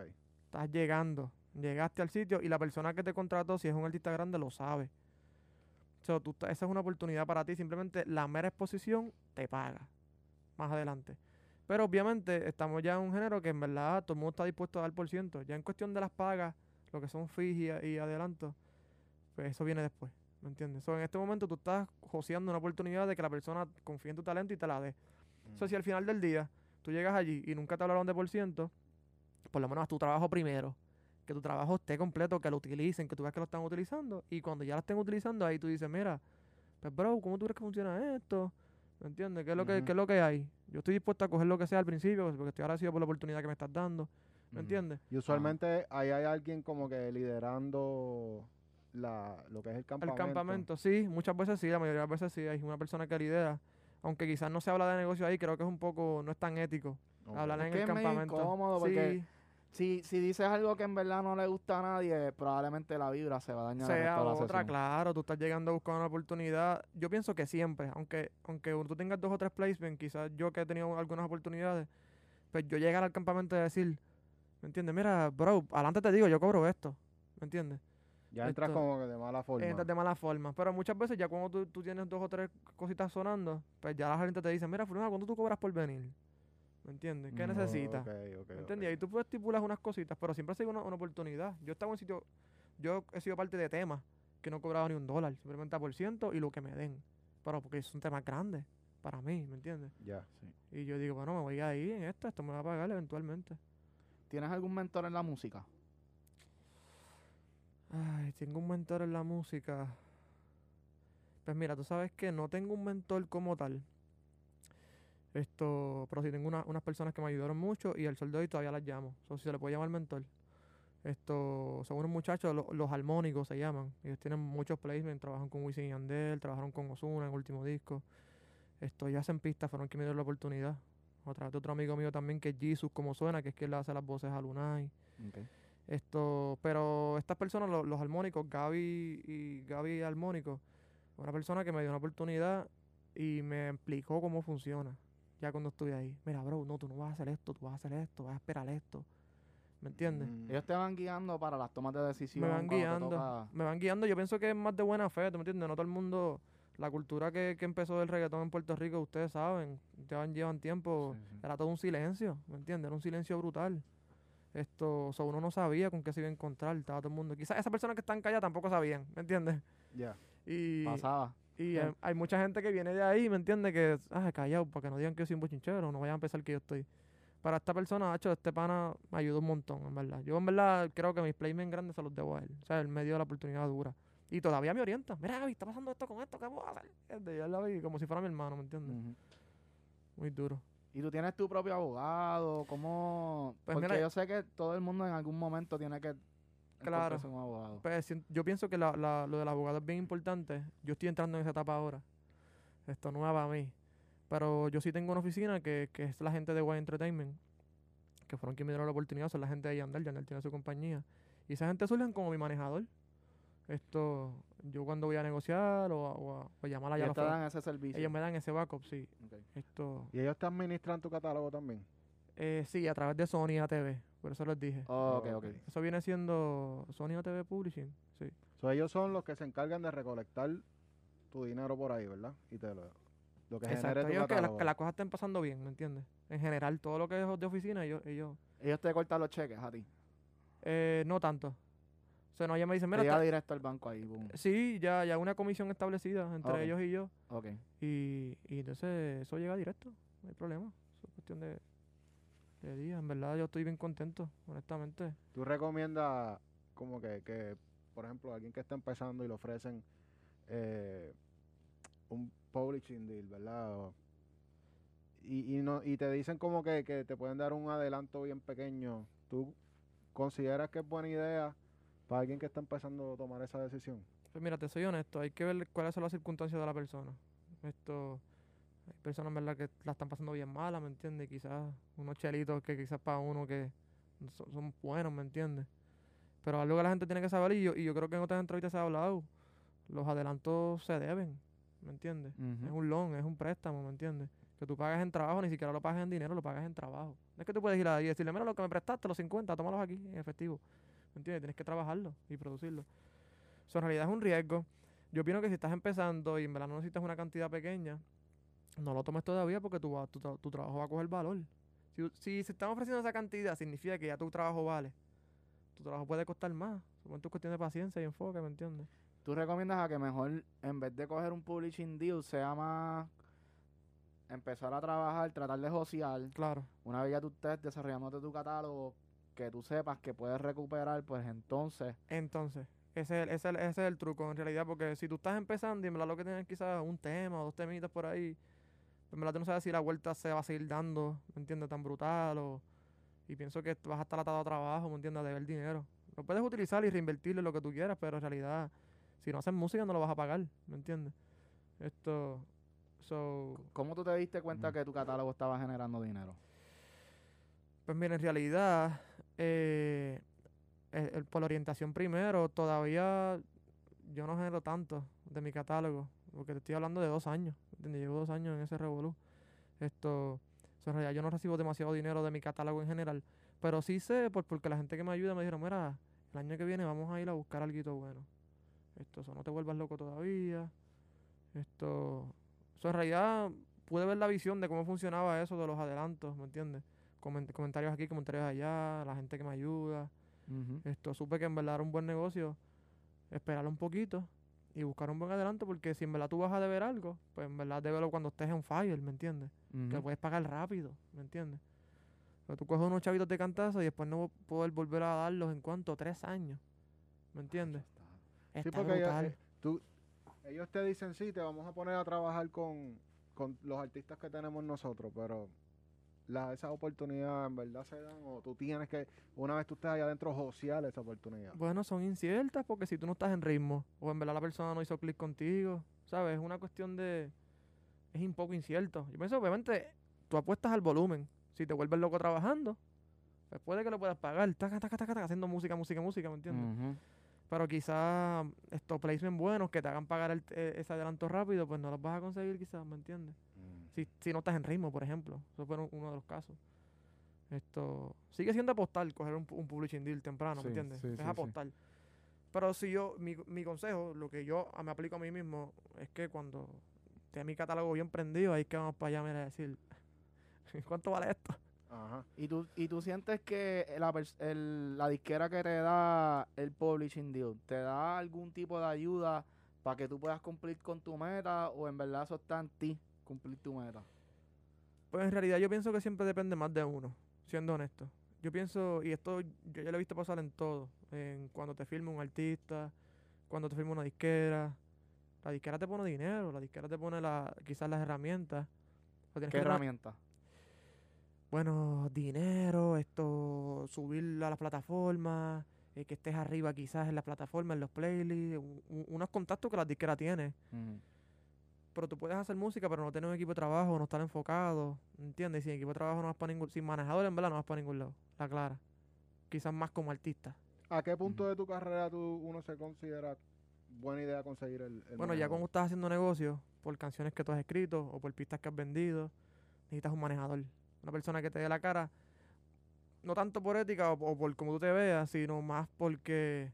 Estás llegando, llegaste al sitio y la persona que te contrató, si es un artista grande, lo sabe. O sea, tú esa es una oportunidad para ti, simplemente la mera exposición te paga más adelante. Pero obviamente estamos ya en un género que en verdad todo el mundo está dispuesto a dar por ciento. Ya en cuestión de las pagas, lo que son fees y, a- y adelantos, pues eso viene después. ¿Me entiendes? So, en este momento tú estás joseando una oportunidad de que la persona confíe en tu talento y te la dé. Sea, si al final del día tú llegas allí y nunca te hablaron de por ciento, por lo menos haz tu trabajo primero. Que tu trabajo esté completo, que lo utilicen, que tú veas que lo están utilizando. Y cuando ya lo estén utilizando, ahí tú dices, mira, pues bro, ¿cómo tú crees que funciona esto? ¿Me entiendes? ¿Qué es lo, que, qué es lo que hay? Yo estoy dispuesto a coger lo que sea al principio, pues, porque estoy agradecido por la oportunidad que me estás dando. ¿Me entiendes? Y usualmente ahí hay alguien como que liderando la, lo que es el campamento. El campamento, sí, muchas veces sí, la mayoría de las veces sí, hay una persona que lidera. Aunque quizás no se habla de negocio ahí, creo que es un poco, no es tan ético hablar Es en el es campamento. incómodo porque sí, Si, si dices algo que en verdad no le gusta a nadie, probablemente la vibra se va a dañar sea otra, sesión. claro, tú estás llegando a buscar una oportunidad. Yo pienso que siempre, aunque aunque tú tengas dos o tres placements, quizás yo que he tenido algunas oportunidades, pues yo llegar al campamento y decir, ¿me entiendes? Mira, bro, adelante te digo, yo cobro esto, ¿me entiendes? Ya entras esto- como que de mala forma. Entras de mala forma. Pero muchas veces ya cuando tú, tú tienes dos o tres cositas sonando, pues ya la gente te dice, mira, fulano, ¿cuánto tú cobras por venir? ¿Me entiendes? ¿Qué Mm, necesitas? Ok, ok, ¿Me entiendes? Y tú puedes estipular unas cositas, pero siempre ha sido una, una oportunidad. Yo estaba en sitio, yo he sido parte de temas que no he cobrado ni un dólar, simplemente a por ciento y lo que me den. Pero porque es un tema grande para mí, ¿me entiendes? Ya. Y yo digo, bueno, me voy a ir en esto, esto me va a pagar eventualmente. ¿Tienes algún mentor en la música? Ay, tengo un mentor en la música. Pues mira, tú sabes que no tengo un mentor como tal. Esto, pero sí tengo una- unas personas que me ayudaron mucho y al sol de hoy todavía las llamo. O si se le puede llamar mentor. Esto, son unos muchachos, lo- los armónicos se llaman. Ellos tienen muchos placements, trabajan con Wisin y Yandel, trabajaron con Ozuna en el último disco. Esto, ya hacen pistas, fueron quienes me dieron la oportunidad. Otra otro amigo mío también que es Jesus, como suena, que es quien le hace las voces a Lunay. Esto, pero estas personas, lo- los armónicos, Gaby y Gaby Armónico, una persona que me dio una oportunidad y me explicó cómo funciona. Ya cuando estuve ahí, mira, bro, no, tú no vas a hacer esto, tú vas a hacer esto, vas a esperar esto. ¿Me entiendes? Mm, Ellos te van guiando para las tomas de decisión. me van guiando, toca- me van guiando. Yo pienso que es más de buena fe, ¿tú me entiendes? No todo el mundo, la cultura que, que empezó del reggaetón en Puerto Rico, ustedes saben, llevan, llevan tiempo, Sí, sí. era todo un silencio, ¿me entiendes? Era un silencio brutal. Esto, o sea, uno no sabía con qué se iba a encontrar, estaba todo el mundo. Quizás esas personas que están calladas tampoco sabían, ¿me entiendes? Ya. Y, Pasaba. Y hay, hay mucha gente que viene de ahí, ¿me entiendes? Que, ah, callado, para que no digan que yo soy un bochinchero, no vayan a pensar que yo estoy. Para esta persona, hecho, este pana me ayudó un montón, en verdad. Yo, en verdad, creo que mis placements grandes se los debo a él. O sea, él me dio la oportunidad dura. Y todavía me orienta. Mira, Gaby, está pasando esto con esto, ¿qué puedo hacer? Yo la vi como si fuera mi hermano, ¿me entiendes? Muy duro. ¿Y tú tienes tu propio abogado? ¿Cómo...? Pues Porque mira- yo sé que todo el mundo en algún momento tiene que... Claro. encontrarse un abogado. Pues yo pienso que la, la- lo del abogado es bien importante. Yo estoy entrando en esa etapa ahora. Esto no es para mí. Pero yo sí tengo una oficina que, que es la gente de Wine Entertainment, que fueron quienes me dieron la oportunidad, son la gente de Yandel, Yandel tiene su compañía. Y esa gente surgen como mi manejador. Esto, yo cuando voy a negociar o, a- o, a- o a llamar a Ellos te la dan ese servicio. ellos me dan ese backup, sí. Esto, ¿Y ellos te administran tu catálogo también? eh, sí, a través de Sony ATV, por eso les dije. Oh, ok, Oh, ok. ok. Eso viene siendo Sony ATV Publishing, sí. So, ellos son los que se encargan de recolectar tu dinero por ahí, ¿verdad? Y te lo, lo que genere Exacto, tu ellos que, la- que las cosas estén pasando bien, ¿me entiendes? En general, todo lo que es de oficina, ellos, ellos Ellos te cortan los cheques a ti. eh, no tanto. O sea, no, ella me dice, Te mira, llega está- directo al banco ahí. boom. sí, ya, ya una comisión establecida entre Ok. ellos y yo, Ok. y, y entonces eso llega directo, no hay problema. Eso es cuestión de, de días, en verdad yo estoy bien contento, honestamente. ¿Tú recomiendas como que, que, por ejemplo, alguien que está empezando y le ofrecen eh, un publishing deal, ¿verdad? O- y, y, no, y te dicen como que, que te pueden dar un adelanto bien pequeño. ¿Tú consideras que es buena idea para alguien que está empezando a tomar esa decisión? Pues mira, te soy honesto, hay que ver cuáles son las circunstancias de la persona. Esto, hay personas, verdad, que la están pasando bien malas, ¿me entiendes? Quizás unos chelitos que quizás para uno que son, son buenos, ¿me entiendes? Pero algo que la gente tiene que saber, y yo, y yo creo que en otras entrevistas se ha hablado, los adelantos se deben, ¿me entiendes? Es un loan, es un préstamo, ¿me entiendes? Que tú pagas en trabajo, ni siquiera lo pagas en dinero, lo pagas en trabajo. No es que tú puedes ir ahí y decirle, mira lo que me prestaste, los 50, tómalos aquí en efectivo. ¿Me entiendes? Tienes que trabajarlo y producirlo. Eso en realidad es un riesgo. Yo opino que si estás empezando y en verdad no necesitas una cantidad pequeña, no lo tomes todavía porque tu, tu, tu trabajo va a coger valor. Si, si se están ofreciendo esa cantidad, significa que ya tu trabajo vale. Tu trabajo puede costar más. Solamente es cuestión de paciencia y enfoque, ¿me entiendes? ¿Tú recomiendas a que mejor, en vez de coger un publishing deal, sea más empezar a trabajar, tratar de josear, Claro. una vez ya tú estés desarrollándote tu catálogo, que tú sepas que puedes recuperar, pues entonces, Entonces, ese es, el, ese, es el, ese es el truco en realidad, porque si tú estás empezando y en verdad lo que tienes quizás un tema o dos temitas por ahí, en verdad tú no sabes si la vuelta se va a seguir dando, ¿me entiendes? Tan brutal o... Y pienso que vas a estar atado a trabajo, ¿me entiendes? A deber dinero. Lo puedes utilizar y reinvertirlo en lo que tú quieras, pero en realidad, si no haces música no lo vas a pagar, ¿me entiendes? Esto... So, ¿cómo tú te diste cuenta Ujú. que tu catálogo estaba generando dinero? Pues mira, en realidad, eh, el- el- por la orientación primero, todavía yo no genero tanto de mi catálogo, porque te estoy hablando de dos años, ¿entiendes? Llevo dos años en ese revolú. Esto, en realidad yo no recibo demasiado dinero de mi catálogo en general, pero sí sé, por, porque la gente que me ayuda me dijeron, mira, el año que viene vamos a ir a buscar algo bueno. Esto, eso no te vuelvas loco todavía. Esto, o sea, en realidad pude ver la visión de cómo funcionaba eso de los adelantos, ¿me entiendes? Coment- comentarios aquí, comentarios allá, la gente que me ayuda. Esto, supe que en verdad era un buen negocio esperar un poquito y buscar un buen adelanto porque si en verdad tú vas a deber algo, pues en verdad débelo cuando estés en fire, ¿me entiendes? Que Ujú. puedes pagar rápido, ¿me entiendes? Pero tú coges unos chavitos de cantazo y después no poder volver a darlos en cuanto tres años, ¿me entiendes? Sí, Está porque ellos, brutal. eh, tú, ellos te dicen, sí, te vamos a poner a trabajar con, con los artistas que tenemos nosotros, pero la, esas oportunidades en verdad se dan o tú tienes que, una vez tú estés allá adentro, josear esa oportunidad. Bueno, son inciertas porque si tú no estás en ritmo o en verdad la persona no hizo clic contigo, ¿sabes? Es una cuestión de... Es un poco incierto. Yo pienso, obviamente, tú apuestas al volumen. Si te vuelves loco trabajando, pues puede que lo puedas pagar. Taca, taca, taca, taca, haciendo música, música, música, ¿me entiendes? Pero quizás estos placements buenos que te hagan pagar el- eh, ese adelanto rápido, pues no los vas a conseguir quizás, ¿me entiendes? Si, si no estás en ritmo, por ejemplo. Eso fue un- uno de los casos. Esto sigue siendo apostar, coger un, un publishing deal temprano, Sí, ¿me entiendes? sí, es sí, sí. apostar. Pero si yo, mi, mi consejo, lo que yo a- me aplico a mí mismo, es que cuando tenga mi catálogo bien prendido, ahí es que vamos para allá mira, a decir, ¿cuánto vale esto? Ajá. ¿Y tú, y tú sientes que la, el- la disquera que te da el publishing deal, ¿te da algún tipo de ayuda para que tú puedas cumplir con tu meta o en verdad eso está en ti, cumplir tu meta? Pues en realidad yo pienso que siempre depende más de uno, siendo honesto. Yo pienso, y esto yo ya lo he visto pasar en todo, en cuando te firma un artista, cuando te firma una disquera, la disquera te pone dinero, la disquera te pone la, quizás las herramientas. ¿Qué que tra- herramienta? Bueno, dinero, esto, subir a las plataformas, eh, que estés arriba quizás en las plataformas, en los playlists, unos contactos que la disquera tiene. Pero tú puedes hacer música, pero no tener un equipo de trabajo, no estar enfocado, ¿entiendes? Sin equipo de trabajo no vas para ningún, sin manejador en verdad no vas para ningún lado, la clara. Quizás más como artista. ¿A qué punto de tu carrera tú, uno se considera buena idea conseguir el, el Bueno, ya cuando estás haciendo negocio, por canciones que tú has escrito o por pistas que has vendido, necesitas un manejador. Una persona que te dé la cara, no tanto por ética o, o por cómo tú te veas, sino más porque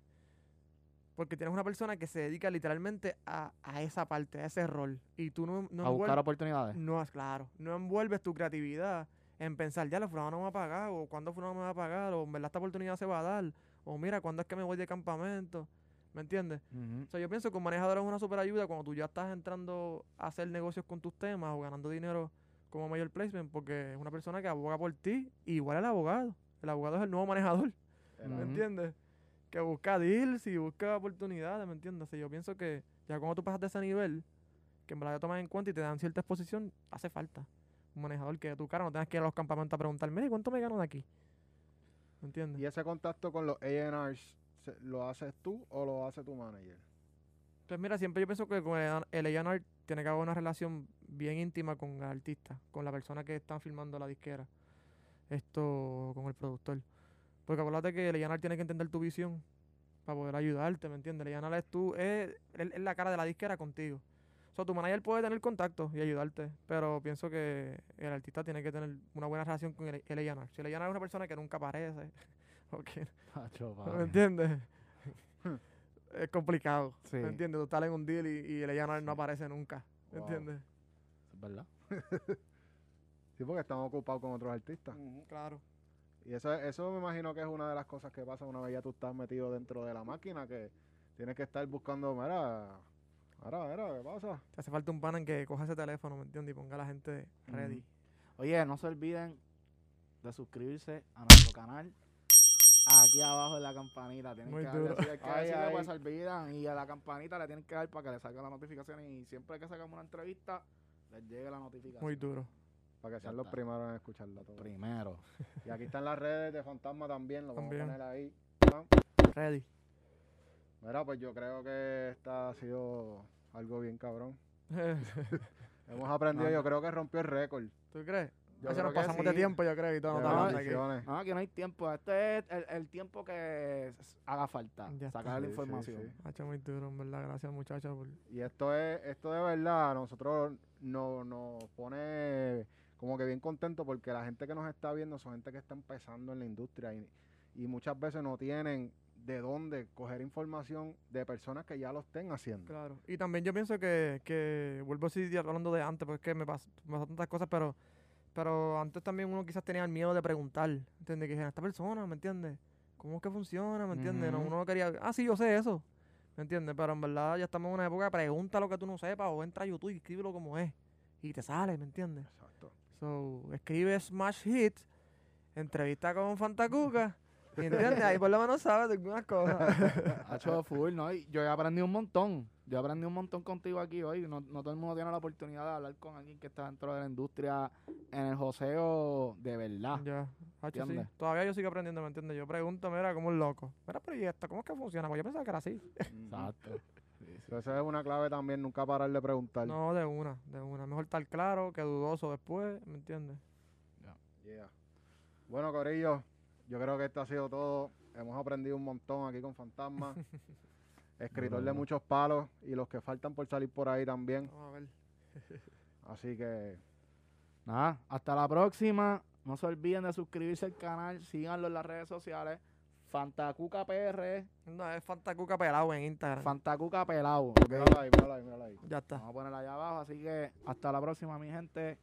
porque tienes una persona que se dedica literalmente a, a esa parte, a ese rol. Y tú no, no a buscar oportunidades. no es claro, no envuelves tu creatividad en pensar, ya la fulano no me va a pagar, o cuándo fulano me va a pagar, o en verdad esta oportunidad se va a dar, o mira, cuándo es que me voy de campamento, ¿me entiendes? O sea, yo pienso que un manejador es una super ayuda cuando tú ya estás entrando a hacer negocios con tus temas o ganando dinero como mayor placement, porque es una persona que aboga por ti, igual el abogado. El abogado es el nuevo manejador, ¿me entiendes? Que busca deals y busca oportunidades, ¿me entiendes? Yo pienso que ya cuando tú pasas de ese nivel, que en verdad te toman en cuenta y te dan cierta exposición, hace falta un manejador que de tu cara no tengas que ir a los campamentos a preguntar, mire, ¿cuánto me gano de aquí? ¿Me entiendes? ¿Y ese contacto con los se- lo haces tú o lo hace tu manager? Pues mira, siempre yo pienso que con el, A&R tiene que haber una relación bien íntima con el artista, con la persona que está filmando la disquera, esto con el productor. Porque acuérdate que el A&R tiene que entender tu visión para poder ayudarte, ¿me entiendes? El A&R es tú, es, es- es la cara de la disquera contigo. O sea, tu manager puede tener contacto y ayudarte, pero pienso que el artista tiene que tener una buena relación con el, el A&R. Si el A&R es una persona que nunca aparece, o que ¿Me entiendes? es complicado. Sí. ¿Me entiendes? Tú estás en un deal y, y el A&R no aparece nunca. ¿Me Wow. entiendes? Es verdad. Sí, porque estamos ocupados con otros artistas. Claro. Y eso, eso me imagino que es una de las cosas que pasa una vez ya tú estás metido dentro de la máquina, que tienes que estar buscando, mira, mira, mira, ¿qué pasa? Te hace falta un pana en que coja ese teléfono, ¿me entiendes? Y ponga a la gente ready. Oye, no se olviden de suscribirse a nuestro canal aquí abajo en la campanita. Tienen Muy que darle duro. así, hay que Ay, decirle, ay. pues se olvidan. Y a la campanita le tienen que dar para que le salga la notificación. Y siempre que sacamos una entrevista, les llegue la notificación. Muy duro. Para que sean los primeros en escucharla todo. Primero. Y aquí están las redes de Fantasma también, lo vamos a poner ahí. Ready. Mira, pues yo creo que esta ha sido algo bien cabrón. Hemos aprendido, No, yo no. creo que rompió el récord. ¿Tú crees? Yo Ah, creo nos que pasamos sí. de tiempo, yo creo, y todo. No aquí. No, aquí no hay tiempo. Este es el, el tiempo que haga falta. Ya está. Sacar la Sí, sí, información. sí. Hacho, muy duro, en verdad. Gracias, muchachos. por- Y esto es, esto de verdad, a nosotros no- nos pone como que bien contento porque la gente que nos está viendo son gente que está empezando en la industria y, y muchas veces no tienen de dónde coger información de personas que ya lo estén haciendo. Claro. Y también yo pienso que, que vuelvo a seguir hablando de antes, porque es que me pas- me pasan tantas cosas, pero pero antes también uno quizás tenía el miedo de preguntar, ¿entiendes? Que dijeran, esta persona, ¿me entiendes? ¿Cómo es que funciona? ¿Me entiendes? No, uno no quería, ah, sí, yo sé eso, ¿me entiendes? Pero en verdad ya estamos en una época, pregunta lo que tú no sepas o entra a YouTube y escríbelo como es. Y te sale, ¿me entiendes? Exacto. So, escribe Smash Hits, entrevista con Fantacuca, y ¿entiendes? Ahí por lo menos sabes de algunas cosas. Ha hecho full, ¿no? Y yo he aprendido un montón. Yo he aprendido un montón contigo aquí hoy. No, no todo el mundo tiene la oportunidad de hablar con alguien que está dentro de la industria en el joseo de verdad. Ya, hacho, sí. ¿Entiendes? Todavía yo sigo aprendiendo, ¿me entiendes? Yo pregunto, mira, como un loco. Mira, pero ¿y esto? ¿Cómo es que funciona? Pues yo pensaba que era así. Exacto. Entonces es una clave también, nunca parar de preguntar. No, de una, de una. Mejor estar claro que dudoso después, ¿me entiendes? Yeah. Bueno, Corillo, yo creo que esto ha sido todo. Hemos aprendido un montón aquí con Fantasma. Escritor de muchos palos y los que faltan por salir por ahí también. Vamos a ver. Así que Nada, hasta la próxima. No se olviden de suscribirse al canal. Síganlo en las redes sociales. Fantacuca PR. No, es Fantacuca pelado en Instagram. Fantacuca Pelado. ¿ok? mírala ahí, mírala ahí, mírala ahí. ya está. Vamos a ponerla allá abajo. Así que hasta la próxima, mi gente.